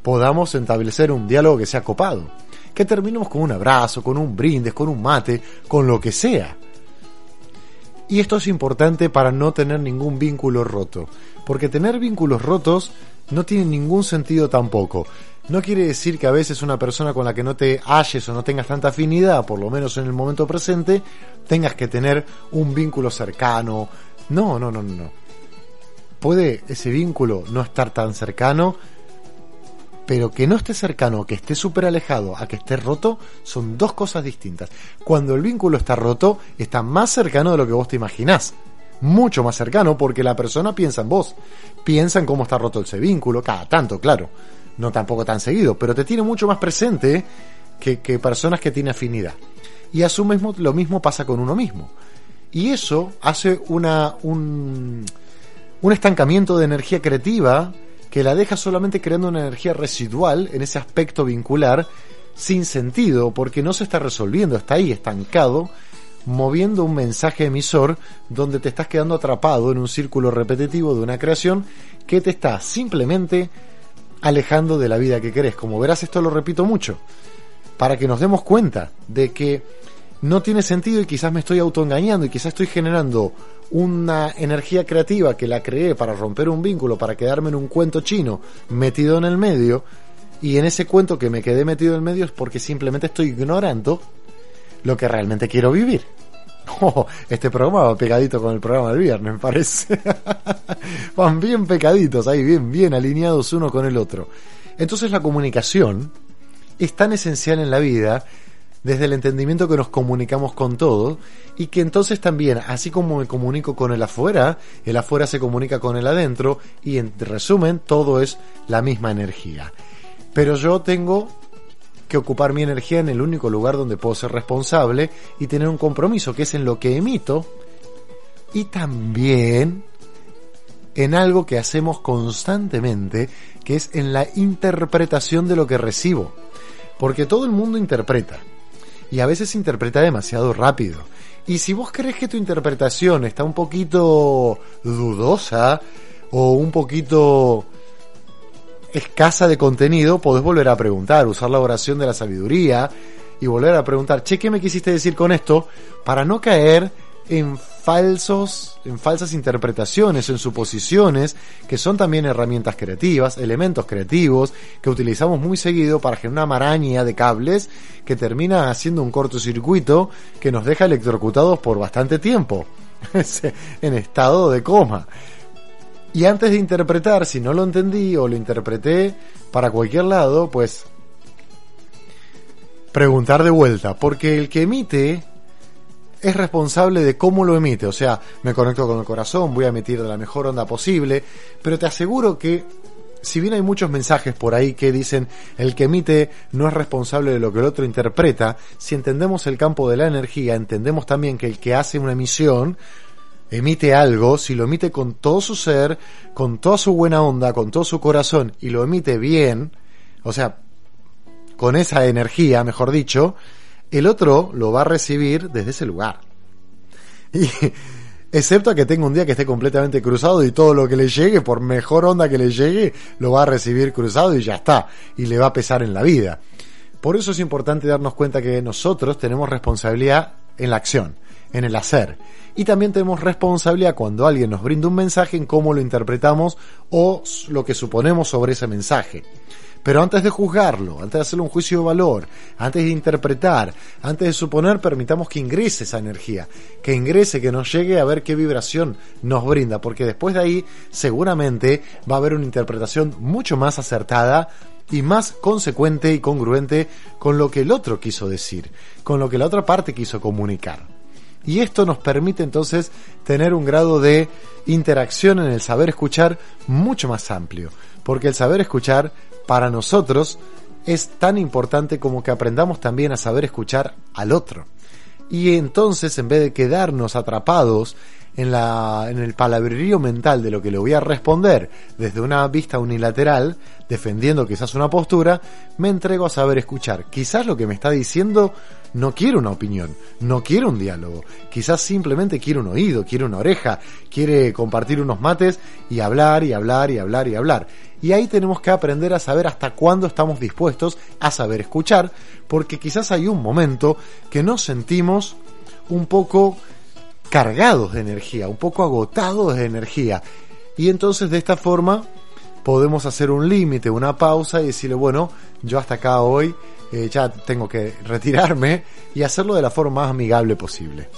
podamos establecer un diálogo que sea copado. Que terminemos con un abrazo, con un brindis, con un mate, con lo que sea. Y esto es importante para no tener ningún vínculo roto. Porque tener vínculos rotos no tiene ningún sentido tampoco. No quiere decir que a veces una persona con la que no te halles o no tengas tanta afinidad, por lo menos en el momento presente, tengas que tener un vínculo cercano. No, no, no, no. no. Puede ese vínculo no estar tan cercano, pero que no esté cercano, que esté súper alejado, a que esté roto, son dos cosas distintas. Cuando el vínculo está roto, está más cercano de lo que vos te imaginás. Mucho más cercano porque la persona piensa en vos, piensa en cómo está roto ese vínculo, cada tanto, claro. No tampoco tan seguido, pero te tiene mucho más presente que, personas que tienen afinidad. Y a su mismo, lo mismo pasa con uno mismo. Y eso hace una, un, un estancamiento de energía creativa que la deja solamente creando una energía residual en ese aspecto vincular sin sentido porque no se está resolviendo, está ahí estancado, moviendo un mensaje emisor donde te estás quedando atrapado en un círculo repetitivo de una creación que te está simplemente alejando de la vida que querés. Como verás, esto lo repito mucho, para que nos demos cuenta de que no tiene sentido y quizás me estoy autoengañando y quizás estoy generando una energía creativa que la creé para romper un vínculo, para quedarme en un cuento chino metido en el medio, y en ese cuento que me quedé metido en el medio es porque simplemente estoy ignorando lo que realmente quiero vivir. Oh, este programa va pegadito con el programa del viernes, me parece. Van bien pecaditos ahí, bien, bien alineados uno con el otro. Entonces la comunicación es tan esencial en la vida desde el entendimiento que nos comunicamos con todo y que entonces también, así como me comunico con el afuera, el afuera se comunica con el adentro y en resumen todo es la misma energía. Pero yo tengo que ocupar mi energía en el único lugar donde puedo ser responsable y tener un compromiso, que es en lo que emito y también en algo que hacemos constantemente, que es en la interpretación de lo que recibo. Porque todo el mundo interpreta. Y a veces interpreta demasiado rápido. Y si vos crees que tu interpretación está un poquito dudosa o un poquito escasa de contenido, podés volver a preguntar, usar la oración de la sabiduría y volver a preguntar, che, ¿qué me quisiste decir con esto? Para no caer en falsos, en falsas interpretaciones, en suposiciones, que son también herramientas creativas, elementos creativos, que utilizamos muy seguido para generar una maraña de cables que termina haciendo un cortocircuito que nos deja electrocutados por bastante tiempo, en estado de coma. Y antes de interpretar, si no lo entendí o lo interpreté para cualquier lado, pues preguntar de vuelta, porque el que emite es responsable de cómo lo emite, o sea, me conecto con el corazón, voy a emitir de la mejor onda posible, pero te aseguro que si bien hay muchos mensajes por ahí que dicen el que emite no es responsable de lo que el otro interpreta, si entendemos el campo de la energía, entendemos también que el que hace una emisión emite algo, si lo emite con todo su ser, con toda su buena onda, con todo su corazón y lo emite bien, o sea, con esa energía, mejor dicho, el otro lo va a recibir desde ese lugar. Y excepto a que tenga un día que esté completamente cruzado y todo lo que le llegue, por mejor onda que le llegue, lo va a recibir cruzado y ya está, y le va a pesar en la vida. Por eso es importante darnos cuenta que nosotros tenemos responsabilidad en la acción, en el hacer. Y también tenemos responsabilidad cuando alguien nos brinda un mensaje en cómo lo interpretamos o lo que suponemos sobre ese mensaje. Pero antes de juzgarlo, antes de hacerle un juicio de valor, antes de interpretar, antes de suponer, permitamos que ingrese esa energía, que ingrese, que nos llegue a ver qué vibración nos brinda, porque después de ahí seguramente va a haber una interpretación mucho más acertada y más consecuente y congruente con lo que el otro quiso decir, con lo que la otra parte quiso comunicar. Y esto nos permite entonces tener un grado de interacción en el saber escuchar mucho más amplio, porque el saber escuchar para nosotros es tan importante como que aprendamos también a saber escuchar al otro. Y entonces, en vez de quedarnos atrapados en, la, en el palabrerío mental de lo que le voy a responder desde una vista unilateral, defendiendo quizás una postura, me entrego a saber escuchar. Quizás lo que me está diciendo no quiere una opinión, no quiere un diálogo, quizás simplemente quiere un oído, quiere una oreja, quiere compartir unos mates y hablar y hablar y hablar y hablar. Y ahí tenemos que aprender a saber hasta cuándo estamos dispuestos a saber escuchar, porque quizás hay un momento que nos sentimos un poco cargados de energía, un poco agotados de energía. Y entonces de esta forma podemos hacer un límite, una pausa y decirle, bueno, yo hasta acá hoy eh, ya tengo que retirarme y hacerlo de la forma más amigable posible.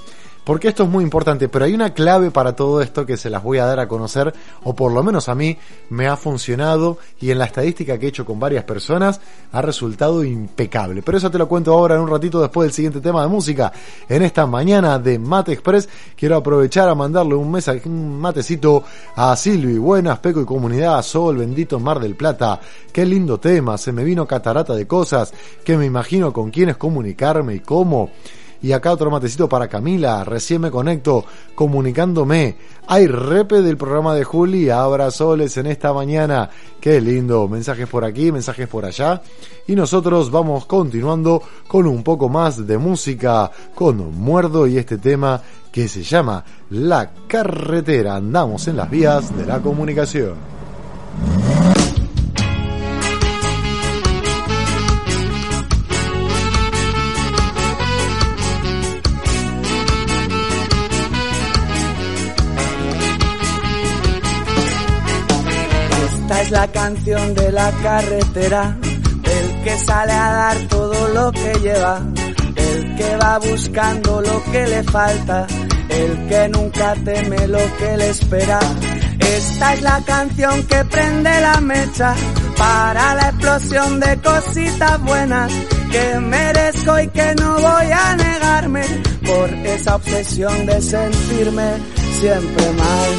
Porque esto es muy importante, pero hay una clave para todo esto que se las voy a dar a conocer, o por lo menos a mí me ha funcionado y en la estadística que he hecho con varias personas ha resultado impecable. Pero eso te lo cuento ahora en un ratito después del siguiente tema de música. En esta mañana de Mate Express quiero aprovechar a mandarle un, mesa, un matecito a Silvi. Buenas, Peco y comunidad, Sol, bendito Mar del Plata. Qué lindo tema, se me vino catarata de cosas que me imagino con quiénes comunicarme y cómo. Y acá otro matecito para Camila. Recién me conecto comunicándome. Hay repe del programa de Juli. Abrazoles en esta mañana. Qué lindo. Mensajes por aquí, mensajes por allá. Y nosotros vamos continuando con un poco más de música con Muerdo y este tema que se llama La carretera. Andamos en las vías de la comunicación. Es la canción de la carretera, del que sale a dar todo lo que lleva, del que va va buscando lo que le falta, el que nunca teme lo que le espera. Esta es la canción que prende la mecha para la explosión de cositas buenas que merezco y que no voy a negarme por esa obsesión de sentirme siempre mal,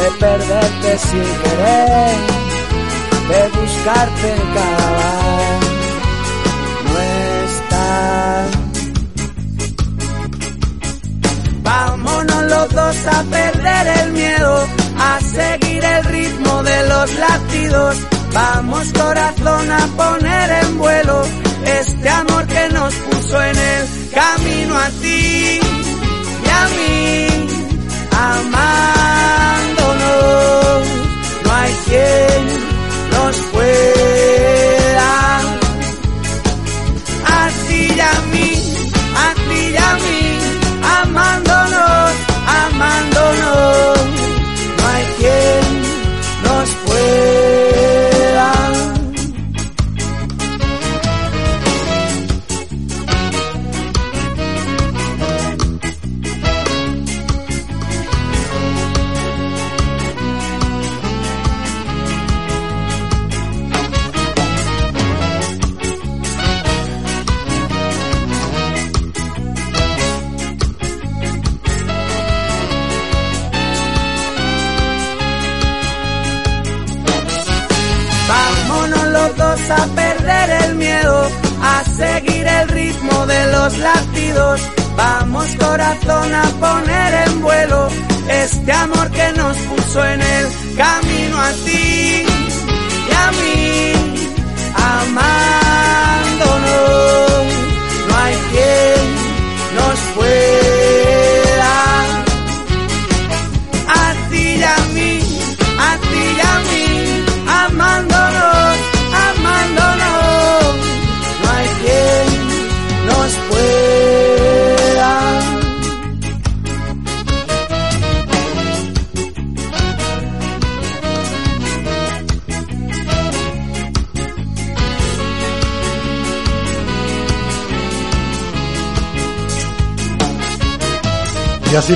de perderte sin querer, de buscarte en cada bar. No estás. Vámonos los dos a perder el miedo, a seguir el ritmo de los latidos. Vamos corazón a poner en vuelo este amor que nos puso en el camino a ti y a mí, amándonos. No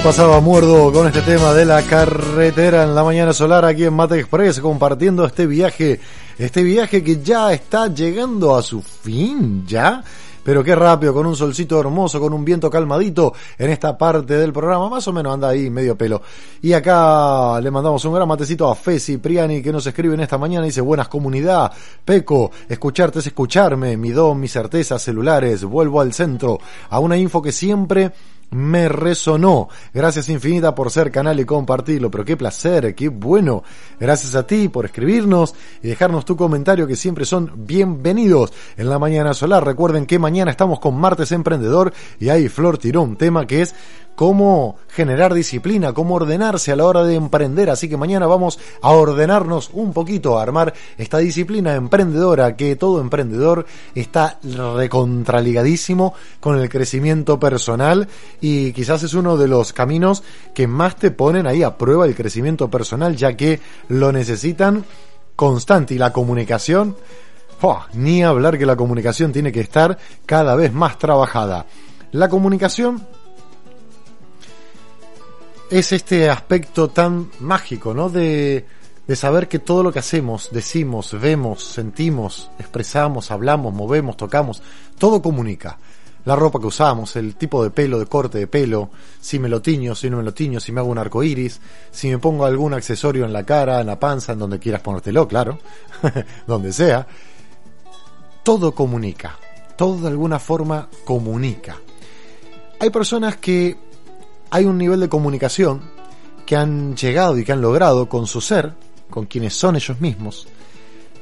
pasaba Muerdo con este tema de la carretera en la mañana solar aquí en Mate Express compartiendo este viaje, este viaje que ya está llegando a su fin, ya. Pero qué rápido, con un solcito hermoso, con un viento calmadito en esta parte del programa, más o menos anda ahí medio pelo. Y acá le mandamos un gran matecito a Fe Cipriani que nos escribe en esta mañana, dice buenas comunidad, Peco, escucharte es escucharme, mi don, mis certezas celulares, vuelvo al centro, a una info que siempre me resonó. Gracias infinita por ser canal y compartirlo. Pero qué placer, qué bueno. Gracias a ti por escribirnos y dejarnos tu comentario que siempre son bienvenidos en la mañana solar. Recuerden que mañana estamos con Martes Emprendedor y ahí Flor tiró un tema que es cómo generar disciplina, cómo ordenarse a la hora de emprender. Así que mañana vamos a ordenarnos un poquito, a armar esta disciplina emprendedora que todo emprendedor está recontraligadísimo con el crecimiento personal y quizás es uno de los caminos que más te ponen ahí a prueba el crecimiento personal ya que lo necesitan constante y la comunicación, ni hablar que la comunicación tiene que estar cada vez más trabajada. La comunicación es este aspecto tan mágico, ¿no? De, de saber que todo lo que hacemos, decimos, vemos, sentimos, expresamos, hablamos, movemos, tocamos, todo comunica. La ropa que usamos, el tipo de pelo, de corte de pelo, si me lo tiño, si no me lo tiño, si me hago un arco iris, si me pongo algún accesorio en la cara, en la panza, en donde quieras ponértelo, claro, donde sea. Todo comunica, todo de alguna forma comunica. Hay personas que hay un nivel de comunicación que han llegado y que han logrado con su ser, con quienes son ellos mismos,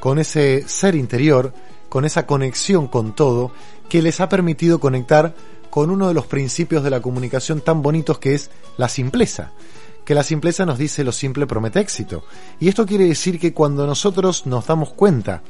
con ese ser interior, con esa conexión con todo, que les ha permitido conectar con uno de los principios de la comunicación tan bonitos que es la simpleza. Que la simpleza nos dice lo simple promete éxito. Y esto quiere decir que cuando nosotros nos damos cuenta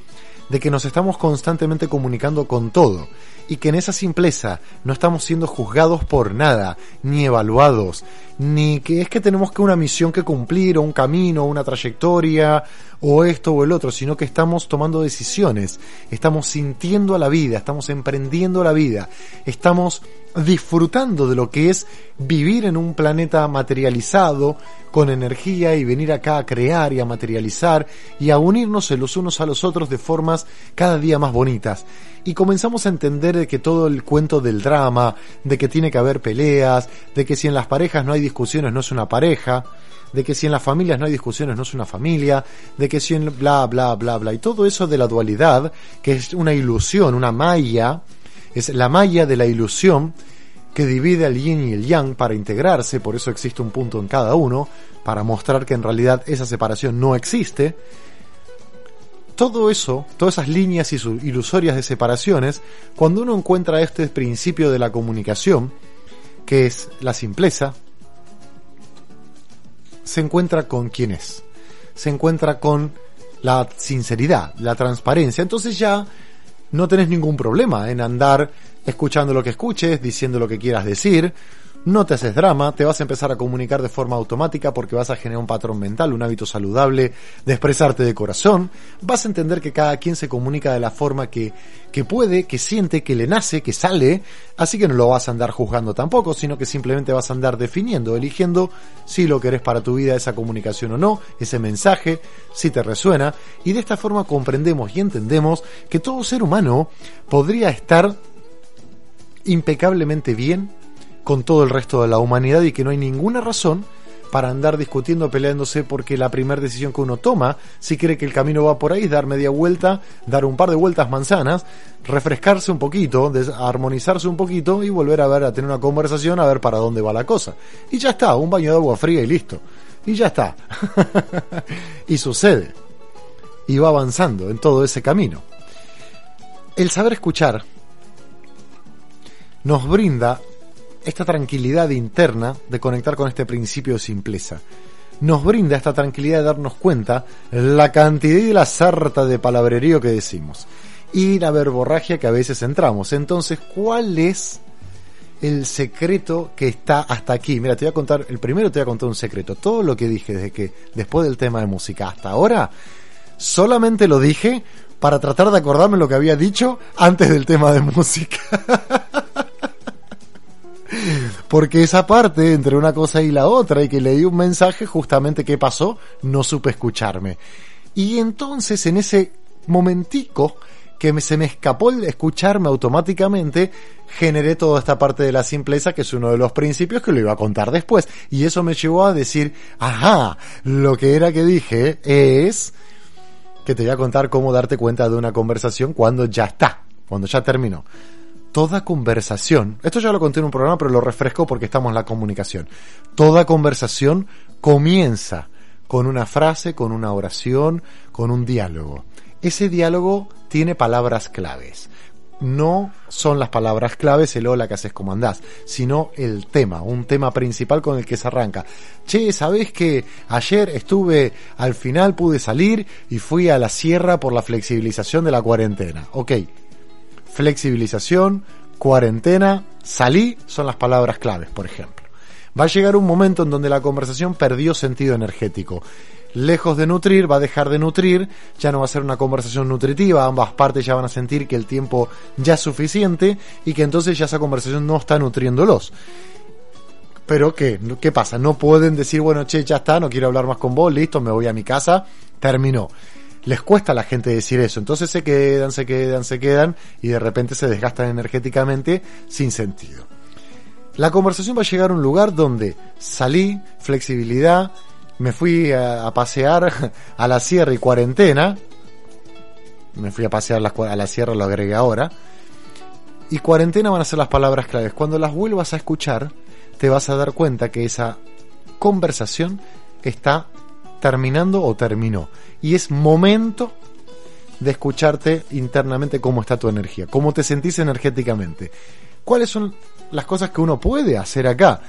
de que nos estamos constantemente comunicando con todo y que en esa simpleza no estamos siendo juzgados por nada, ni evaluados, ni que es que tenemos que una misión que cumplir o un camino, una trayectoria o esto o el otro, sino que estamos tomando decisiones, estamos sintiendo a la vida, estamos emprendiendo la vida, estamos disfrutando de lo que es vivir en un planeta materializado, con energía y venir acá a crear y a materializar y a unirnos los unos a los otros de formas cada día más bonitas. Y comenzamos a entender de que todo el cuento del drama, de que tiene que haber peleas, de que si en las parejas no hay discusiones no es una pareja, de que si en las familias no hay discusiones no es una familia, de que si en bla bla bla bla y todo eso de la dualidad, que es una ilusión, una malla, es la malla de la ilusión que divide al yin y el yang para integrarse, por eso existe un punto en cada uno, para mostrar que en realidad esa separación no existe. Todo eso, todas esas líneas ilusorias de separaciones, cuando uno encuentra este principio de la comunicación, que es la simpleza, se encuentra con quién es, se encuentra con la sinceridad, la transparencia, entonces ya no tenés ningún problema en andar escuchando lo que escuches, diciendo lo que quieras decir, no te haces drama, te vas a empezar a comunicar de forma automática porque vas a generar un patrón mental, un hábito saludable de expresarte de corazón, vas a entender que cada quien se comunica de la forma que, que puede, que siente, que le nace, que sale, así que no lo vas a andar juzgando tampoco, sino que simplemente vas a andar definiendo, eligiendo si lo querés para tu vida esa comunicación o no, ese mensaje, si te resuena, y de esta forma comprendemos y entendemos que todo ser humano podría estar impecablemente bien con todo el resto de la humanidad y que no hay ninguna razón para andar discutiendo, peleándose, porque la primera decisión que uno toma, si cree que el camino va por ahí, es dar media vuelta, dar un par de vueltas manzanas, refrescarse un poquito, armonizarse un poquito y volver a ver, a tener una conversación, a ver para dónde va la cosa. Y ya está, un baño de agua fría y listo. Y ya está. y sucede. Y va avanzando en todo ese camino. El saber escuchar nos brinda esta tranquilidad interna de conectar con este principio de simpleza. Nos brinda esta tranquilidad de darnos cuenta la cantidad y la sarta de palabrerío que decimos y la verborragia que a veces entramos. Entonces, ¿cuál es el secreto que está hasta aquí? Mira, te voy a contar, el primero te voy a contar un secreto. Todo lo que dije desde que, después del tema de música hasta ahora, solamente lo dije para tratar de acordarme lo que había dicho antes del tema de música. Porque esa parte, entre una cosa y la otra, y que leí un mensaje, justamente qué pasó, no supe escucharme. Y entonces, en ese momentico, que se me escapó el escucharme automáticamente, generé toda esta parte de la simpleza, que es uno de los principios que lo iba a contar después. Y eso me llevó a decir, ajá, lo que era que dije es que te voy a contar cómo darte cuenta de una conversación cuando ya está, cuando ya terminó toda conversación, esto ya lo conté en un programa, pero lo refresco porque estamos en la comunicación. Toda conversación comienza con una frase, con una oración, con un diálogo. Ese diálogo tiene palabras claves. No son las palabras claves el hola que haces como andás, sino el tema, un tema principal con el que se arranca. Che, ¿sabés que ayer estuve, al final pude salir y fui a la sierra por la flexibilización de la cuarentena? Ok, flexibilización, cuarentena, salí, son las palabras claves, por ejemplo. Va a llegar un momento en donde la conversación perdió sentido energético. Lejos de nutrir, va a dejar de nutrir, ya no va a ser una conversación nutritiva, ambas partes ya van a sentir que el tiempo ya es suficiente y que entonces ya esa conversación no está nutriéndolos. Pero ¿qué? ¿Qué pasa? No pueden decir, bueno, che, ya está, no quiero hablar más con vos, listo, me voy a mi casa, terminó les cuesta a la gente decir eso. Entonces se quedan, se quedan, se quedan y de repente se desgastan energéticamente sin sentido. La conversación va a llegar a un lugar donde salí, flexibilidad, me fui a, pasear a la sierra y cuarentena. Me fui a pasear a la sierra, lo agregué ahora. Y cuarentena van a ser las palabras claves. Cuando las vuelvas a escuchar, te vas a dar cuenta que esa conversación está terminando o terminó. Y es momento de escucharte internamente cómo está tu energía, cómo te sentís energéticamente. ¿Cuáles son las cosas que uno puede hacer acá?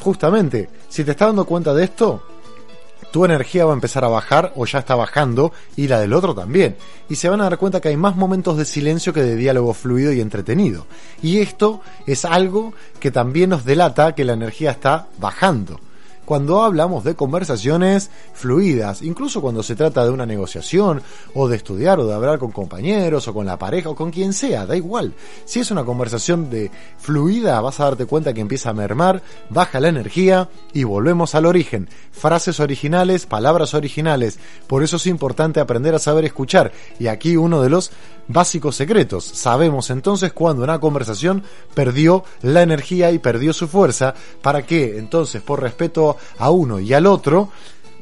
Justamente, si te estás dando cuenta de esto, tu energía va a empezar a bajar o ya está bajando y la del otro también. Y se van a dar cuenta que hay más momentos de silencio que de diálogo fluido y entretenido. Y esto es algo que también nos delata que la energía está bajando cuando hablamos de conversaciones fluidas, incluso cuando se trata de una negociación o de estudiar o de hablar con compañeros o con la pareja o con quien sea, da igual. Si es una conversación de fluida, vas a darte cuenta que empieza a mermar, baja la energía y volvemos al origen. Frases originales, palabras originales. Por eso es importante aprender a saber escuchar. Y aquí uno de los básicos secretos. Sabemos entonces cuando una conversación perdió la energía y perdió su fuerza para que entonces por respeto a uno y al otro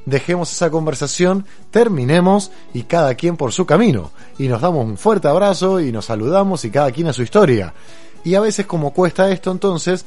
dejemos esa conversación, terminemos y cada quien por su camino. Y nos damos un fuerte abrazo y nos saludamos y cada quien a su historia. Y a veces como cuesta esto entonces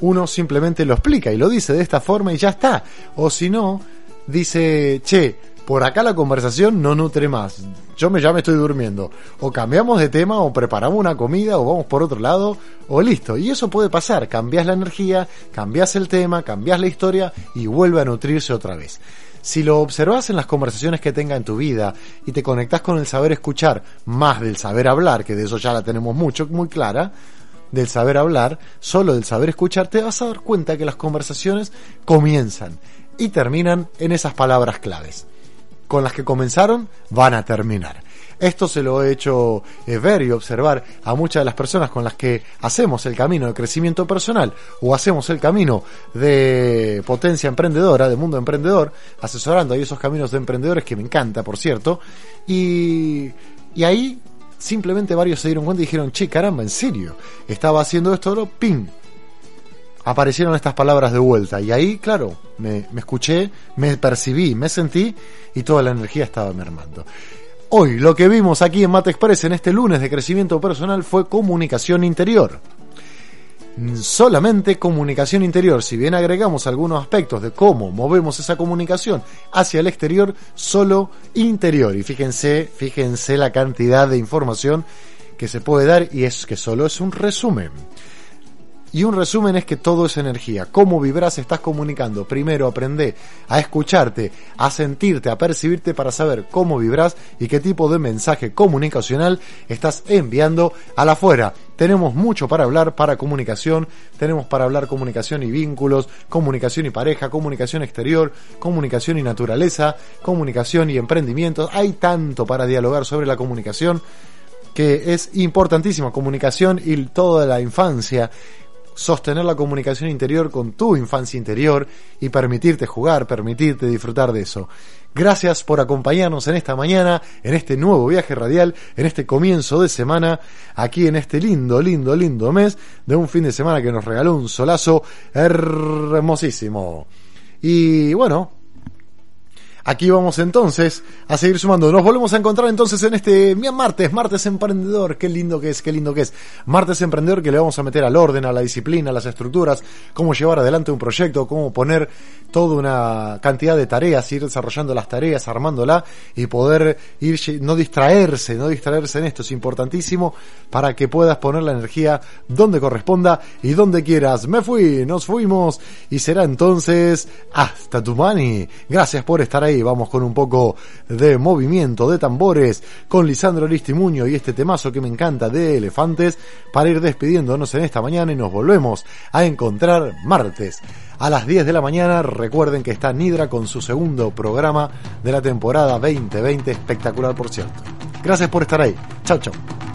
uno simplemente lo explica y lo dice de esta forma y ya está. O si no, dice, che, por acá la conversación no nutre más. Yo me, ya me estoy durmiendo. O cambiamos de tema, o preparamos una comida, o vamos por otro lado, o listo. Y eso puede pasar. Cambias la energía, cambias el tema, cambias la historia y vuelve a nutrirse otra vez. Si lo observas en las conversaciones que tenga en tu vida y te conectas con el saber escuchar más del saber hablar, que de eso ya la tenemos mucho, muy clara, del saber hablar, solo del saber escuchar, te vas a dar cuenta que las conversaciones comienzan y terminan en esas palabras claves con las que comenzaron van a terminar. Esto se lo he hecho eh, ver y observar a muchas de las personas con las que hacemos el camino de crecimiento personal o hacemos el camino de potencia emprendedora, de mundo emprendedor, asesorando ahí esos caminos de emprendedores que me encanta, por cierto. Y, y ahí simplemente varios se dieron cuenta y dijeron, che, caramba, en serio, estaba haciendo esto, lo ping, aparecieron estas palabras de vuelta. Y ahí, claro, me, escuché, me percibí, me sentí y toda la energía estaba mermando. Hoy lo que vimos aquí en Mate Express en este lunes de crecimiento personal fue comunicación interior. Solamente comunicación interior, si bien agregamos algunos aspectos de cómo movemos esa comunicación hacia el exterior, solo interior. Y fíjense, fíjense la cantidad de información que se puede dar y es que solo es un resumen. Y un resumen es que todo es energía. Cómo vibras estás comunicando. Primero aprende a escucharte, a sentirte, a percibirte para saber cómo vibras y qué tipo de mensaje comunicacional estás enviando a la afuera. Tenemos mucho para hablar para comunicación, tenemos para hablar comunicación y vínculos, comunicación y pareja, comunicación exterior, comunicación y naturaleza, comunicación y emprendimientos. Hay tanto para dialogar sobre la comunicación que es importantísima. Comunicación y toda la infancia sostener la comunicación interior con tu infancia interior y permitirte jugar, permitirte disfrutar de eso. Gracias por acompañarnos en esta mañana, en este nuevo viaje radial, en este comienzo de semana, aquí en este lindo, lindo, lindo mes de un fin de semana que nos regaló un solazo hermosísimo. Y bueno, Aquí vamos entonces a seguir sumando. Nos volvemos a encontrar entonces en este martes, martes emprendedor. Qué lindo que es, qué lindo que es. Martes emprendedor que le vamos a meter al orden, a la disciplina, a las estructuras, cómo llevar adelante un proyecto, cómo poner toda una cantidad de tareas, ir desarrollando las tareas, armándola y poder ir, no distraerse, no distraerse en esto. Es importantísimo para que puedas poner la energía donde corresponda y donde quieras. Me fui, nos fuimos y será entonces hasta tu mani. Gracias por estar ahí vamos con un poco de movimiento de tambores con Lisandro Aristimuño y este temazo que me encanta de elefantes para ir despidiéndonos en esta mañana y nos volvemos a encontrar martes a las 10 de la mañana. Recuerden que está Nidra con su segundo programa de la temporada 2020, espectacular por cierto. Gracias por estar ahí. Chao, chao.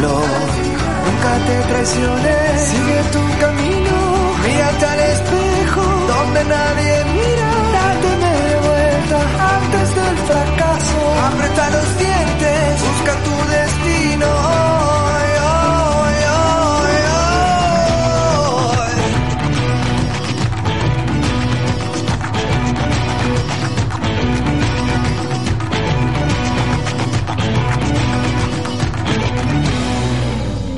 Nunca te traiciones, sigue tu camino, mírate al espejo donde nadie mira, date media vuelta antes del fracaso, aprieta los dientes, busca tu destino.